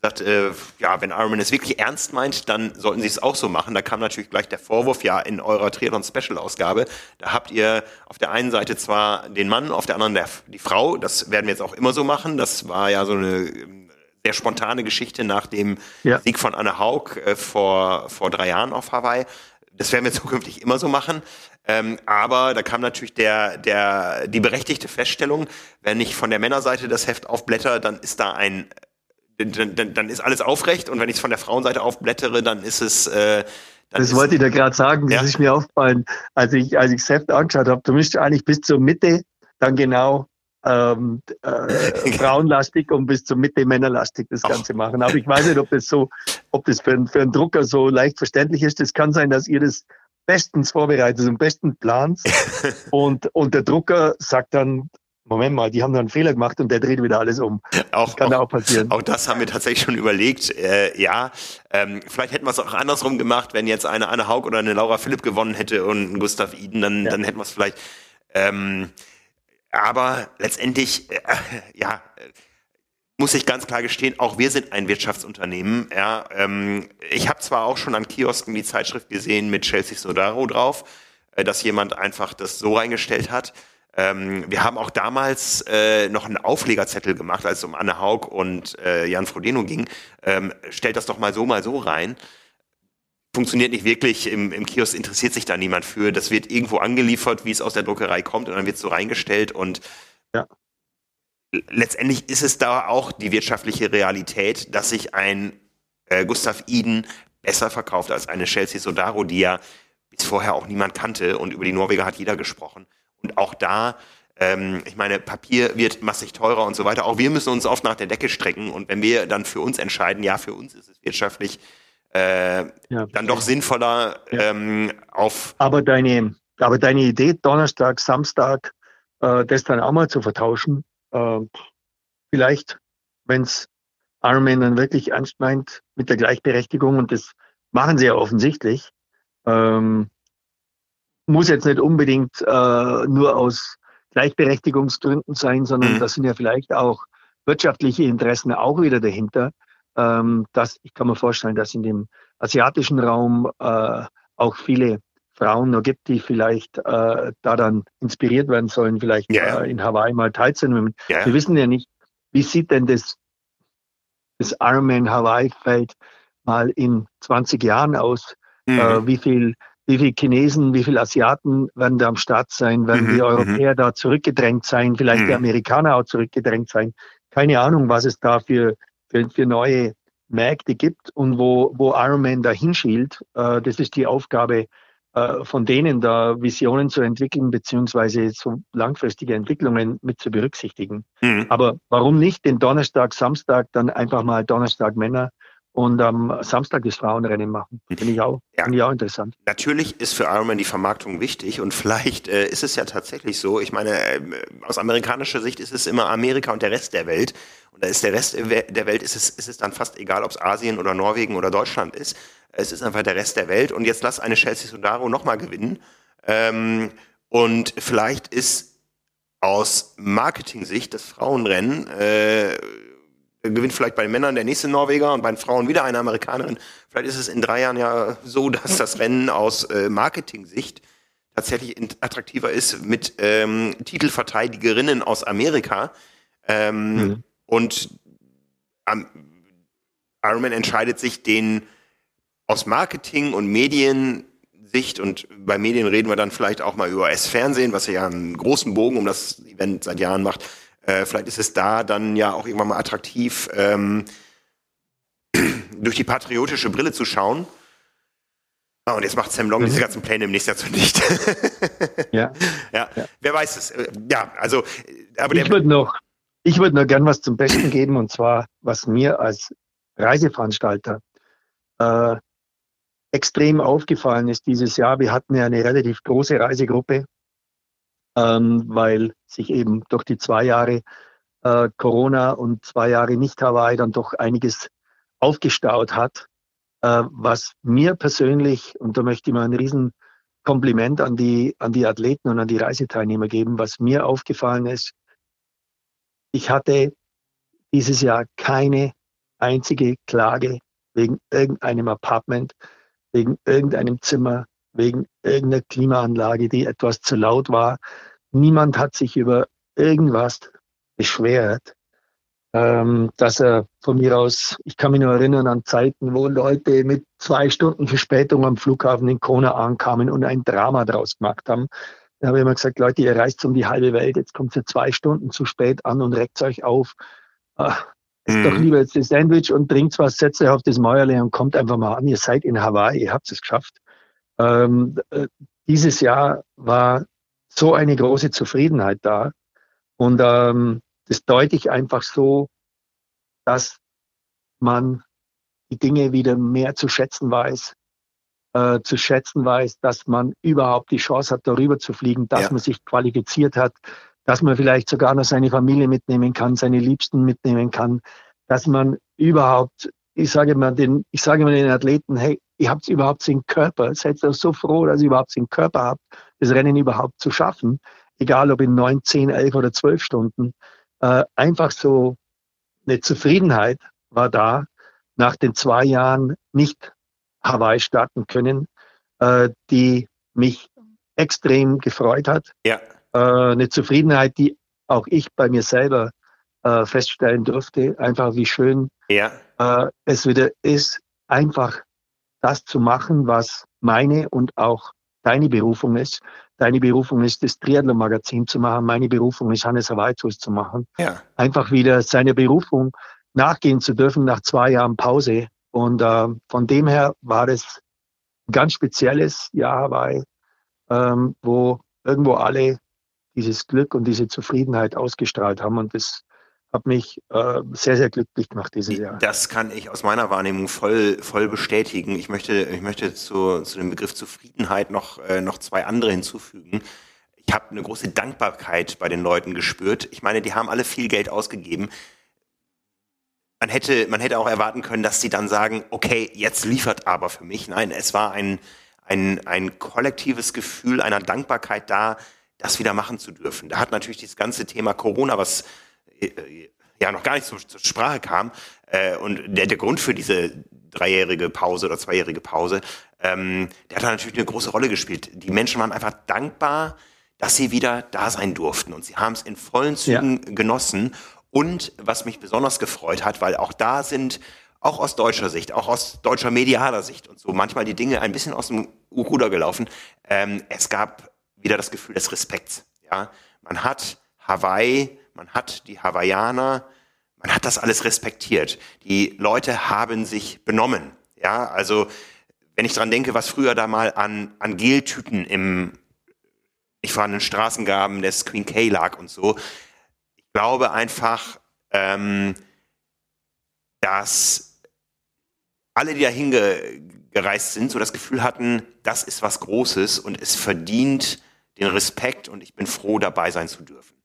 gesagt, äh, ja, wenn Ironman es wirklich ernst meint, dann sollten sie es auch so machen. Da kam natürlich gleich der Vorwurf, ja, in eurer Triathlon Special Ausgabe, da habt ihr auf der einen Seite zwar den Mann, auf der anderen der, die Frau. Das werden wir jetzt auch immer so machen. Das war ja so eine ähm, sehr spontane Geschichte nach dem ja. Sieg von Anne Haug äh, vor, vor drei Jahren auf Hawaii. Das werden wir zukünftig immer so machen. Ähm, aber da kam natürlich der, der, die berechtigte Feststellung, wenn ich von der Männerseite das Heft aufblätter, dann ist da ein dann, dann, dann ist alles aufrecht und wenn ich es von der Frauenseite aufblättere, dann ist es. Äh, dann das wollte ich dir gerade sagen, das ja. ist mir aufgefallen, als ich, als ich Heft angeschaut habe. Du müsstest eigentlich bis zur Mitte dann genau ähm, äh, frauenlastig und bis zur Mitte männerlastig das Ganze machen. Aber ich weiß nicht, ob das so, ob das für, für einen Drucker so leicht verständlich ist. Das kann sein, dass ihr das bestens vorbereitet und bestens plant und, und der Drucker sagt dann, Moment mal, die haben da einen Fehler gemacht und der dreht wieder alles um. Auch, das kann auch, auch passieren. Auch das haben wir tatsächlich schon überlegt. Äh, ja, ähm, vielleicht hätten wir es auch andersrum gemacht, wenn jetzt eine Anne Haug oder eine Laura Philipp gewonnen hätte und ein Gustav Iden, dann, ja. dann hätten wir es vielleicht. Ähm, aber letztendlich, äh, ja, muss ich ganz klar gestehen, auch wir sind ein Wirtschaftsunternehmen. Ja, ähm, ich habe zwar auch schon an Kiosken die Zeitschrift gesehen mit Chelsea Sodaro drauf. äh, dass jemand einfach das so reingestellt hat. Ähm, wir haben auch damals äh, noch einen Auflegerzettel gemacht, als es um Anne Haug und äh, Jan Frodeno ging. Ähm, stellt das doch mal so, mal so rein. Funktioniert nicht wirklich. Im, Im Kiosk interessiert sich da niemand für. Das wird irgendwo angeliefert, wie es aus der Druckerei kommt, und dann wird es so reingestellt. Und ja. letztendlich ist es da auch die wirtschaftliche Realität, dass sich ein äh, Gustav Iden besser verkauft als eine Chelsea Sodaro, die ja bis vorher auch niemand kannte. Und über die Norweger hat jeder gesprochen. Und auch da, ähm, ich meine, Papier wird massig teurer und so weiter. Auch wir müssen uns oft nach der Decke strecken. Und wenn wir dann für uns entscheiden, ja, für uns ist es wirtschaftlich äh, ja, dann doch sinnvoller ja. ähm, auf. Aber deine, aber deine Idee, Donnerstag, Samstag, äh, das dann auch mal zu vertauschen, äh, vielleicht, wenn es Ironman dann wirklich ernst meint mit der Gleichberechtigung, und das machen sie ja offensichtlich, ähm, muss jetzt nicht unbedingt äh, nur aus Gleichberechtigungsgründen sein, sondern mhm. das sind ja vielleicht auch wirtschaftliche Interessen auch wieder dahinter. Ähm, dass ich kann mir vorstellen, dass in dem asiatischen Raum äh, auch viele Frauen noch gibt, die vielleicht äh, da dann inspiriert werden sollen, vielleicht yeah. äh, in Hawaii mal teilzunehmen. Yeah. Wir wissen ja nicht, wie sieht denn das, das Ironman Hawaii-Feld mal in 20 Jahren aus? Mhm. Äh, wie viel wie viele Chinesen, wie viele Asiaten werden da am Start sein? Werden mhm, die Europäer mhm. da zurückgedrängt sein? Vielleicht mhm. die Amerikaner auch zurückgedrängt sein? Keine Ahnung, was es da für, für, für neue Märkte gibt und wo, wo Ironman da hinschielt. Äh, das ist die Aufgabe äh, von denen, da Visionen zu entwickeln, beziehungsweise so langfristige Entwicklungen mit zu berücksichtigen. Mhm. Aber warum nicht den Donnerstag, Samstag dann einfach mal Donnerstag Männer, und am Samstag das Frauenrennen machen. Finde ich auch, ja. finde ich auch interessant. Natürlich ist für Ironman die Vermarktung wichtig und vielleicht äh, ist es ja tatsächlich so. Ich meine, äh, aus amerikanischer Sicht ist es immer Amerika und der Rest der Welt. Und da ist der Rest der Welt, ist es, ist es dann fast egal, ob es Asien oder Norwegen oder Deutschland ist. Es ist einfach der Rest der Welt. Und jetzt lass eine Chelsea Sodaro nochmal gewinnen. Ähm, und vielleicht ist aus Marketing-Sicht das Frauenrennen äh, gewinnt vielleicht bei den Männern der nächste Norweger und bei den Frauen wieder eine Amerikanerin. Vielleicht ist es in drei Jahren ja so, dass das Rennen aus äh, Marketing-Sicht tatsächlich attraktiver ist mit ähm, Titelverteidigerinnen aus Amerika. Ähm, mhm. Und ähm, Ironman entscheidet sich, den aus Marketing und Mediensicht und bei Medien reden wir dann vielleicht auch mal über S-Fernsehen, was ja einen großen Bogen um das Event seit Jahren macht, äh, vielleicht ist es da dann ja auch irgendwann mal attraktiv, ähm, durch die patriotische Brille zu schauen. Ah, und jetzt macht Sam Long mhm. diese ganzen Pläne im nächsten Jahr zunichte. ja. ja. ja. Wer weiß es. Äh, ja, also, äh, aber ich würde noch, ich würde noch gern was zum Besten geben und zwar, was mir als Reiseveranstalter äh, extrem aufgefallen ist dieses Jahr. Wir hatten ja eine relativ große Reisegruppe ähm, weil sich eben durch die zwei Jahre äh, Corona und zwei Jahre nicht Hawaii dann doch einiges aufgestaut hat, äh, was mir persönlich, und da möchte ich mal ein riesen Kompliment an die, an die Athleten und an die Reiseteilnehmer geben, was mir aufgefallen ist, ich hatte dieses Jahr keine einzige Klage wegen irgendeinem Apartment, wegen irgendeinem Zimmer, wegen irgendeiner Klimaanlage, die etwas zu laut war. Niemand hat sich über irgendwas beschwert, ähm, dass er von mir aus, ich kann mich nur erinnern an Zeiten, wo Leute mit zwei Stunden Verspätung am Flughafen in Kona ankamen und ein Drama draus gemacht haben. Da habe ich immer gesagt, Leute, ihr reist um die halbe Welt, jetzt kommt ihr zwei Stunden zu spät an und reckt euch auf. Ach, ist mhm. doch lieber jetzt das Sandwich und trinkt was, setzt euch auf das Mäuerle und kommt einfach mal an. Ihr seid in Hawaii, ihr habt es geschafft. Ähm, äh, dieses Jahr war so eine große Zufriedenheit da. Und ähm, das deute ich einfach so, dass man die Dinge wieder mehr zu schätzen weiß, äh, zu schätzen weiß, dass man überhaupt die Chance hat, darüber zu fliegen, dass ja. man sich qualifiziert hat, dass man vielleicht sogar noch seine Familie mitnehmen kann, seine Liebsten mitnehmen kann, dass man überhaupt, ich sage mal den, ich sage mal den Athleten, hey, ihr habt überhaupt den Körper, seid so froh, dass ihr überhaupt den Körper habt, das Rennen überhaupt zu schaffen, egal ob in neun, zehn, elf oder zwölf Stunden. Äh, einfach so eine Zufriedenheit war da, nach den zwei Jahren nicht Hawaii starten können, äh, die mich extrem gefreut hat. Ja. Äh, eine Zufriedenheit, die auch ich bei mir selber äh, feststellen durfte. Einfach wie schön ja. äh, es wieder ist, einfach das zu machen, was meine und auch deine Berufung ist. Deine Berufung ist, das Triathlon-Magazin zu machen. Meine Berufung ist, Hannes Hawaiitus zu machen. Ja. Einfach wieder seine Berufung nachgehen zu dürfen nach zwei Jahren Pause. Und äh, von dem her war das ein ganz spezielles Jahr Hawaii, ähm, wo irgendwo alle dieses Glück und diese Zufriedenheit ausgestrahlt haben. Und das hat mich äh, sehr, sehr glücklich gemacht dieses Jahr. Das kann ich aus meiner Wahrnehmung voll, voll bestätigen. Ich möchte, ich möchte zu, zu dem Begriff Zufriedenheit noch, äh, noch zwei andere hinzufügen. Ich habe eine große Dankbarkeit bei den Leuten gespürt. Ich meine, die haben alle viel Geld ausgegeben. Man hätte, man hätte auch erwarten können, dass sie dann sagen, okay, jetzt liefert aber für mich. Nein, es war ein, ein, ein kollektives Gefühl einer Dankbarkeit da, das wieder machen zu dürfen. Da hat natürlich dieses ganze Thema Corona, was ja noch gar nicht zur, zur Sprache kam. Äh, und der, der Grund für diese dreijährige Pause oder zweijährige Pause, ähm, der hat natürlich eine große Rolle gespielt. Die Menschen waren einfach dankbar, dass sie wieder da sein durften. Und sie haben es in vollen Zügen ja. genossen. Und was mich besonders gefreut hat, weil auch da sind, auch aus deutscher Sicht, auch aus deutscher medialer Sicht und so, manchmal die Dinge ein bisschen aus dem Ruder gelaufen. Ähm, es gab wieder das Gefühl des Respekts. Ja, man hat Hawaii man hat die Hawaiianer, man hat das alles respektiert. Die Leute haben sich benommen. Ja, also wenn ich dran denke, was früher da mal an, an Geltüten im ich war in den Straßengaben des Queen K lag und so. Ich glaube einfach, ähm, dass alle, die da hingereist sind, so das Gefühl hatten, das ist was Großes und es verdient den Respekt und ich bin froh, dabei sein zu dürfen.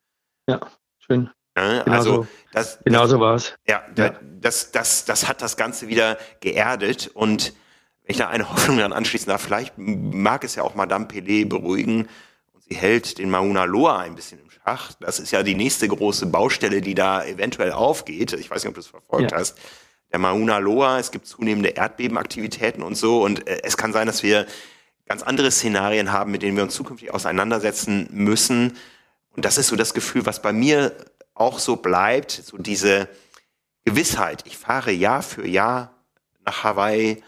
Ja. Schön. Ja, genau also so, das, genau so war es. Ja, ja. Das, das, das hat das Ganze wieder geerdet und wenn ich da eine Hoffnung dann anschließen darf, vielleicht mag es ja auch Madame Pelé beruhigen und sie hält den Mauna Loa ein bisschen im Schach. Das ist ja die nächste große Baustelle, die da eventuell aufgeht. Ich weiß nicht, ob du es verfolgt ja. hast. Der Mauna Loa, es gibt zunehmende Erdbebenaktivitäten und so und äh, es kann sein, dass wir ganz andere Szenarien haben, mit denen wir uns zukünftig auseinandersetzen müssen und das ist so das Gefühl, was bei mir auch so bleibt, so diese Gewissheit. Ich fahre Jahr für Jahr nach Hawaii.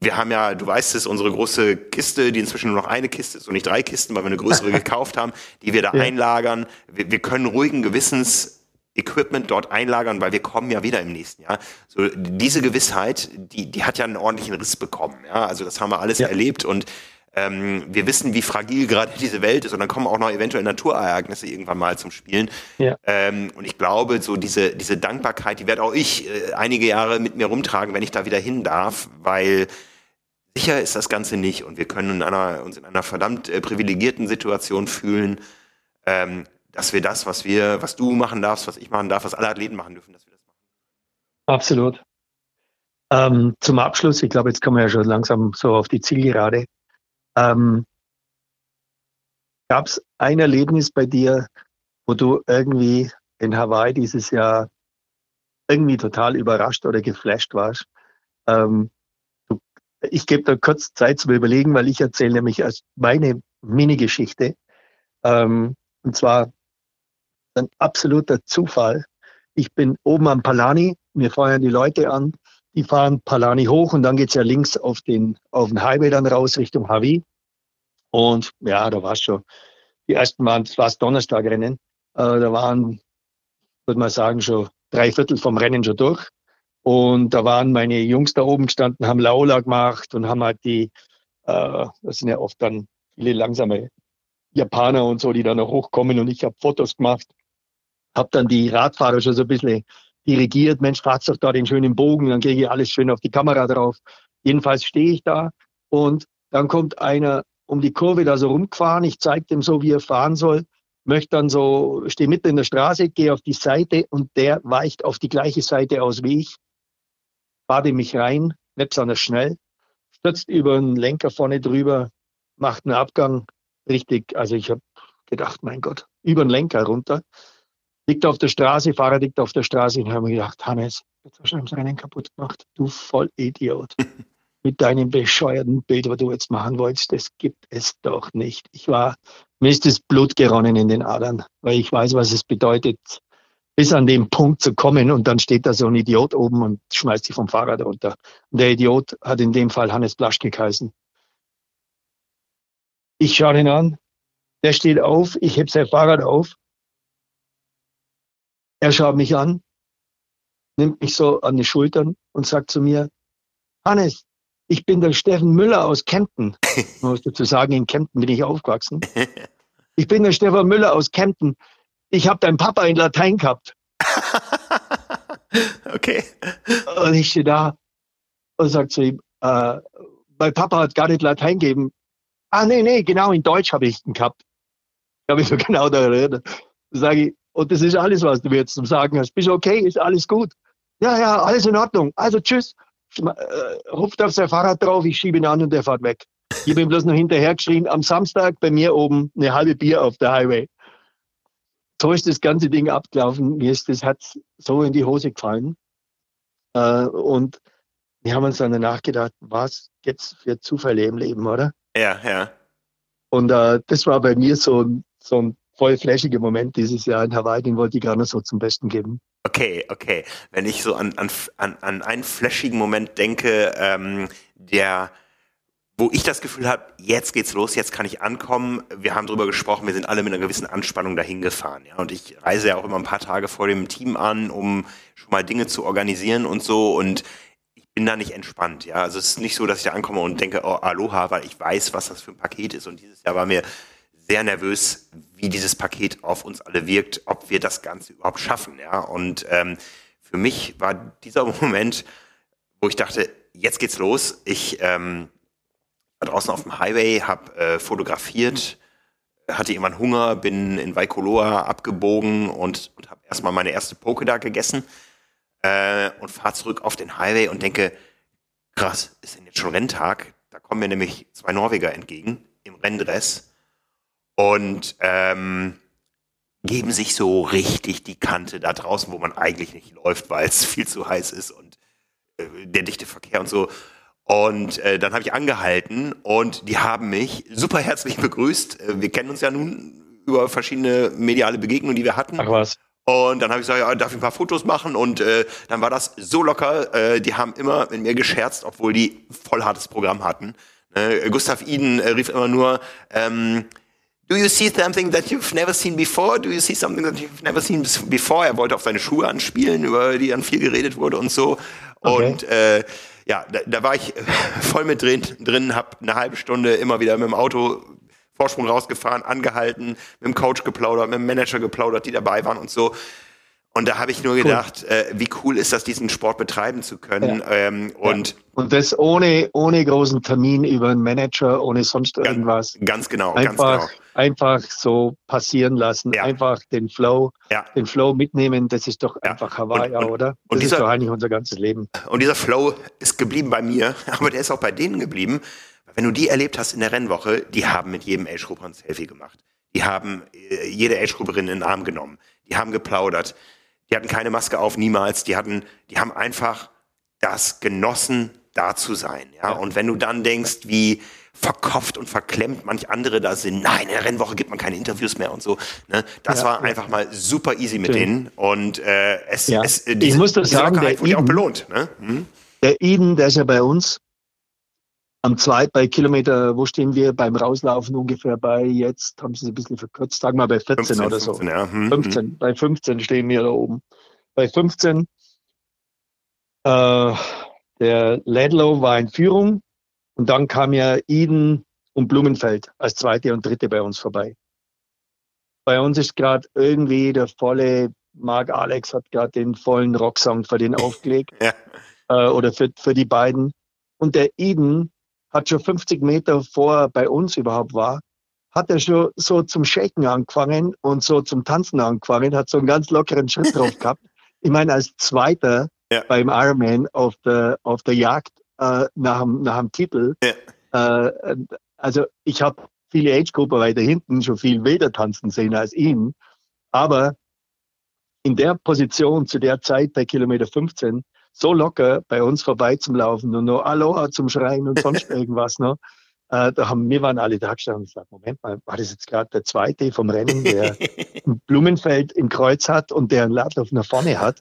Wir haben ja, du weißt es, unsere große Kiste, die inzwischen nur noch eine Kiste ist und nicht drei Kisten, weil wir eine größere gekauft haben, die wir da ja. einlagern. Wir, wir können ruhigen Gewissens Equipment dort einlagern, weil wir kommen ja wieder im nächsten Jahr. So diese Gewissheit, die die hat ja einen ordentlichen Riss bekommen. Ja, also das haben wir alles ja. erlebt und ähm, wir wissen, wie fragil gerade diese Welt ist und dann kommen auch noch eventuell Naturereignisse irgendwann mal zum Spielen. Ja. Ähm, und ich glaube, so diese, diese Dankbarkeit, die werde auch ich äh, einige Jahre mit mir rumtragen, wenn ich da wieder hin darf, weil sicher ist das Ganze nicht und wir können in einer, uns in einer verdammt äh, privilegierten Situation fühlen, ähm, dass wir das, was wir, was du machen darfst, was ich machen darf, was alle Athleten machen dürfen, dass wir das machen. Absolut. Ähm, zum Abschluss, ich glaube, jetzt kommen wir ja schon langsam so auf die Zielgerade. Ähm, Gab es ein Erlebnis bei dir, wo du irgendwie in Hawaii dieses Jahr irgendwie total überrascht oder geflasht warst? Ähm, du, ich gebe da kurz Zeit zum Überlegen, weil ich erzähle nämlich als meine Mini-Geschichte. Ähm, und zwar ein absoluter Zufall. Ich bin oben am Palani, mir feuern die Leute an, die fahren Palani hoch und dann geht's ja links auf den, auf den Highway dann raus Richtung Hawi. Und ja, da war es schon. Die ersten waren, das war Donnerstagrennen. Äh, da waren, würde man sagen, schon drei Viertel vom Rennen schon durch. Und da waren meine Jungs da oben gestanden, haben Laola gemacht und haben halt die, äh, das sind ja oft dann viele langsame Japaner und so, die da noch hochkommen und ich habe Fotos gemacht. Habe dann die Radfahrer schon so ein bisschen dirigiert. Mensch, fahrt's doch da den schönen Bogen, dann kriege ich alles schön auf die Kamera drauf. Jedenfalls stehe ich da und dann kommt einer um die Kurve da so rumgefahren. Ich zeige dem so, wie er fahren soll. Möchte dann so, stehe mitten in der Straße, gehe auf die Seite und der weicht auf die gleiche Seite aus wie ich. Bade mich rein, nicht besonders schnell, stürzt über einen Lenker vorne drüber, macht einen Abgang. Richtig, also ich habe gedacht, mein Gott, über den Lenker runter. Liegt auf der Straße, Fahrer liegt auf der Straße und habe mir gedacht, Hannes, jetzt hast du das Rennen kaputt gemacht, du Vollidiot. mit deinem bescheuerten Bild, was du jetzt machen wolltest, das gibt es doch nicht. Ich war, mir ist das Blut geronnen in den Adern, weil ich weiß, was es bedeutet, bis an den Punkt zu kommen und dann steht da so ein Idiot oben und schmeißt sich vom Fahrrad runter. Und der Idiot hat in dem Fall Hannes Blaschke geheißen. Ich schaue ihn an, der steht auf, ich heb sein Fahrrad auf. Er schaut mich an, nimmt mich so an die Schultern und sagt zu mir, Hannes, ich bin der Steffen Müller aus Kempten. Man muss dazu sagen, in Kempten bin ich aufgewachsen. Ich bin der Stefan Müller aus Kempten. Ich habe deinen Papa in Latein gehabt. okay. Und ich stehe da und sage zu ihm, äh, mein Papa hat gar nicht Latein gegeben. Ah, nee, nee, genau, in Deutsch habe ich ihn gehabt. Ich habe mich so genau da erinnert. Sage ich, und das ist alles, was du mir jetzt zum Sagen hast. Bist du okay? Ist alles gut? Ja, ja, alles in Ordnung. Also tschüss. Äh, ruft auf sein Fahrrad drauf, ich schiebe ihn an und der fährt weg. Ich habe ihm bloß noch hinterher geschrien, am Samstag bei mir oben eine halbe Bier auf der Highway. So ist das ganze Ding abgelaufen. Mir ist das hat so in die Hose gefallen. Äh, und wir haben uns dann danach gedacht, was gibt's für Zufälle im Leben, oder? Ja, ja. Und äh, das war bei mir so, so ein voll flashiger Moment dieses Jahr in Hawaii, den wollte ich gerne so zum Besten geben. Okay, okay. Wenn ich so an, an, an einen flashigen Moment denke, ähm, der wo ich das Gefühl habe, jetzt geht's los, jetzt kann ich ankommen. Wir haben darüber gesprochen, wir sind alle mit einer gewissen Anspannung dahin gefahren. Ja? Und ich reise ja auch immer ein paar Tage vor dem Team an, um schon mal Dinge zu organisieren und so. Und ich bin da nicht entspannt. Ja? Also es ist nicht so, dass ich da ankomme und denke, oh, Aloha, weil ich weiß, was das für ein Paket ist. Und dieses Jahr war mir sehr nervös, wie dieses Paket auf uns alle wirkt, ob wir das Ganze überhaupt schaffen. Ja? Und ähm, für mich war dieser Moment, wo ich dachte, jetzt geht's los. Ich ähm, war draußen auf dem Highway, habe äh, fotografiert, hatte jemand Hunger, bin in Waikoloa abgebogen und, und habe erstmal meine erste Poke da gegessen äh, und fahre zurück auf den Highway und denke, krass, ist denn jetzt schon Renntag? Da kommen mir nämlich zwei Norweger entgegen im Renndress und ähm, geben sich so richtig die Kante da draußen, wo man eigentlich nicht läuft, weil es viel zu heiß ist und äh, der dichte Verkehr und so. Und äh, dann habe ich angehalten und die haben mich super herzlich begrüßt. Äh, wir kennen uns ja nun über verschiedene mediale Begegnungen, die wir hatten. Ach was. Und dann habe ich gesagt, ja, darf ich ein paar Fotos machen? Und äh, dann war das so locker. Äh, die haben immer mit mir gescherzt, obwohl die voll hartes Programm hatten. Äh, Gustav Iden äh, rief immer nur, ähm, Do you see something that you've never seen before? Do you see something that you've never seen before? Er wollte auf seine Schuhe anspielen, über die dann viel geredet wurde und so. Okay. Und äh, ja, da, da war ich voll mit drin, drin habe eine halbe Stunde immer wieder mit dem Auto Vorsprung rausgefahren, angehalten, mit dem Coach geplaudert, mit dem Manager geplaudert, die dabei waren und so. Und da habe ich nur gedacht, cool. äh, wie cool ist das, diesen Sport betreiben zu können. Ja. Ähm, und, ja. und das ohne, ohne großen Termin über einen Manager, ohne sonst irgendwas. Ganz genau, einfach, ganz genau. Einfach so passieren lassen, ja. einfach den Flow, den Flow mitnehmen, das ist doch einfach Hawaii, und, und, oder? Das und dieser, ist doch eigentlich unser ganzes Leben. Und dieser Flow ist geblieben bei mir, aber der ist auch bei denen geblieben. Wenn du die erlebt hast in der Rennwoche, die haben mit jedem Age-Grupper ein Selfie gemacht. Die haben äh, jede Age-Grupperin in den Arm genommen. Die haben geplaudert die hatten keine Maske auf, niemals. Die hatten, die haben einfach das genossen, da zu sein. Ja? Und wenn du dann denkst, wie verkopft und verklemmt manch andere da sind, nein, in der Rennwoche gibt man keine Interviews mehr und so. Ne? Das ja, war ja. einfach mal super easy mit denen. Und äh, es, ja. es diese, ich muss das sagen, der wurde Eden, auch belohnt. Ne? Hm? Der Eden, der ist ja bei uns am zweiten bei Kilometer, wo stehen wir beim Rauslaufen ungefähr bei jetzt, haben sie es ein bisschen verkürzt, sagen wir mal bei 14 15, oder so. 15, ja. hm, 15, hm. bei 15 stehen wir da oben. Bei 15, äh, der Ledlow war in Führung und dann kam ja Eden und Blumenfeld als zweite und dritte bei uns vorbei. Bei uns ist gerade irgendwie der volle, Marc Alex hat gerade den vollen Rocksong für den aufgelegt. ja. äh, oder für, für die beiden. Und der Eden hat schon 50 Meter vor bei uns überhaupt war, hat er schon so zum Shaken angefangen und so zum Tanzen angefangen, hat so einen ganz lockeren Schritt drauf gehabt. Ich meine, als Zweiter ja. beim Ironman auf der, auf der Jagd äh, nach, dem, nach dem Titel. Ja. Äh, also ich habe viele Age-Gruppen weiter hinten schon viel wilder tanzen sehen als ihn. Aber in der Position zu der Zeit bei Kilometer 15 so locker bei uns vorbeizulaufen und nur Aloha zum Schreien und sonst irgendwas. Ne? Äh, da haben wir waren alle da gestanden und gesagt, Moment mal, war das jetzt gerade der zweite vom Rennen, der ein Blumenfeld im Kreuz hat und der einen Lauf nach vorne hat.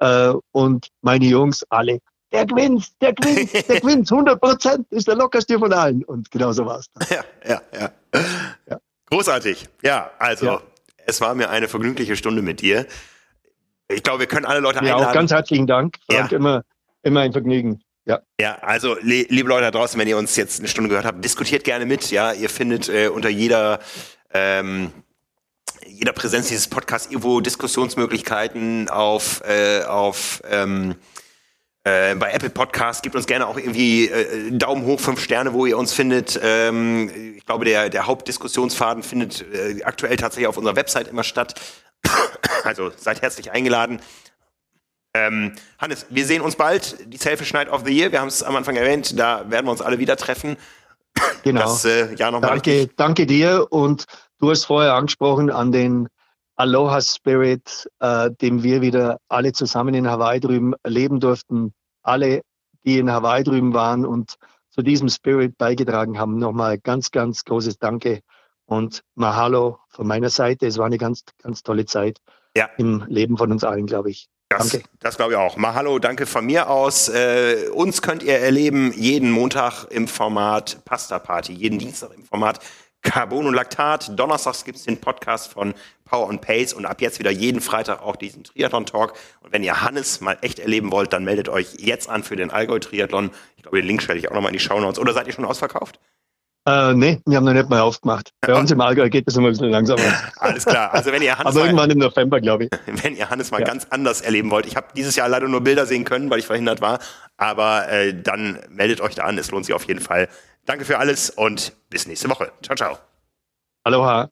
Äh, und meine Jungs alle, der gewinnt, der gewinnt, der gewinnt, 100 Prozent ist der lockerste von allen. Und genau so war es. Ja, ja, ja, ja. Großartig. Ja, also ja. es war mir eine vergnügliche Stunde mit dir. Ich glaube, wir können alle Leute ja, einladen. Auch ganz herzlichen Dank. Ja. immer, immer ein Vergnügen. Ja. Ja, also liebe Leute da draußen, wenn ihr uns jetzt eine Stunde gehört habt, diskutiert gerne mit. Ja, ihr findet äh, unter jeder ähm, jeder Präsenz dieses Podcasts irgendwo Diskussionsmöglichkeiten auf äh, auf ähm, äh, bei Apple Podcasts gibt uns gerne auch irgendwie äh, Daumen hoch, fünf Sterne, wo ihr uns findet. Ähm, ich glaube, der, der Hauptdiskussionsfaden findet äh, aktuell tatsächlich auf unserer Website immer statt. Also seid herzlich eingeladen. Ähm, Hannes, wir sehen uns bald. Die Selfish Night of the Year. Wir haben es am Anfang erwähnt. Da werden wir uns alle wieder treffen. Genau. Das, äh, ja, danke, danke dir. Und du hast vorher angesprochen an den Aloha Spirit, äh, dem wir wieder alle zusammen in Hawaii drüben erleben durften. Alle, die in Hawaii drüben waren und zu diesem Spirit beigetragen haben. Nochmal ganz, ganz großes Danke und Mahalo von meiner Seite. Es war eine ganz, ganz tolle Zeit ja. im Leben von uns allen, glaube ich. Das, danke. das glaube ich auch. Mahalo, danke von mir aus. Äh, uns könnt ihr erleben jeden Montag im Format Pasta Party, jeden Dienstag im Format Carbon und Laktat. Donnerstags gibt es den Podcast von Power and Pace und ab jetzt wieder jeden Freitag auch diesen Triathlon-Talk. Und wenn ihr Hannes mal echt erleben wollt, dann meldet euch jetzt an für den Allgäu-Triathlon. Ich glaube, den Link stelle ich auch nochmal in die Show Notes. Oder seid ihr schon ausverkauft? Äh, nee, wir haben noch nicht mal aufgemacht. Bei uns im Allgäu geht das immer ein bisschen langsamer. Alles klar. Also wenn ihr Hannes Aber irgendwann im November, glaube ich. Wenn ihr Hannes mal ja. ganz anders erleben wollt. Ich habe dieses Jahr leider nur Bilder sehen können, weil ich verhindert war. Aber äh, dann meldet euch da an. Es lohnt sich auf jeden Fall. Danke für alles und bis nächste Woche. Ciao, ciao. Aloha.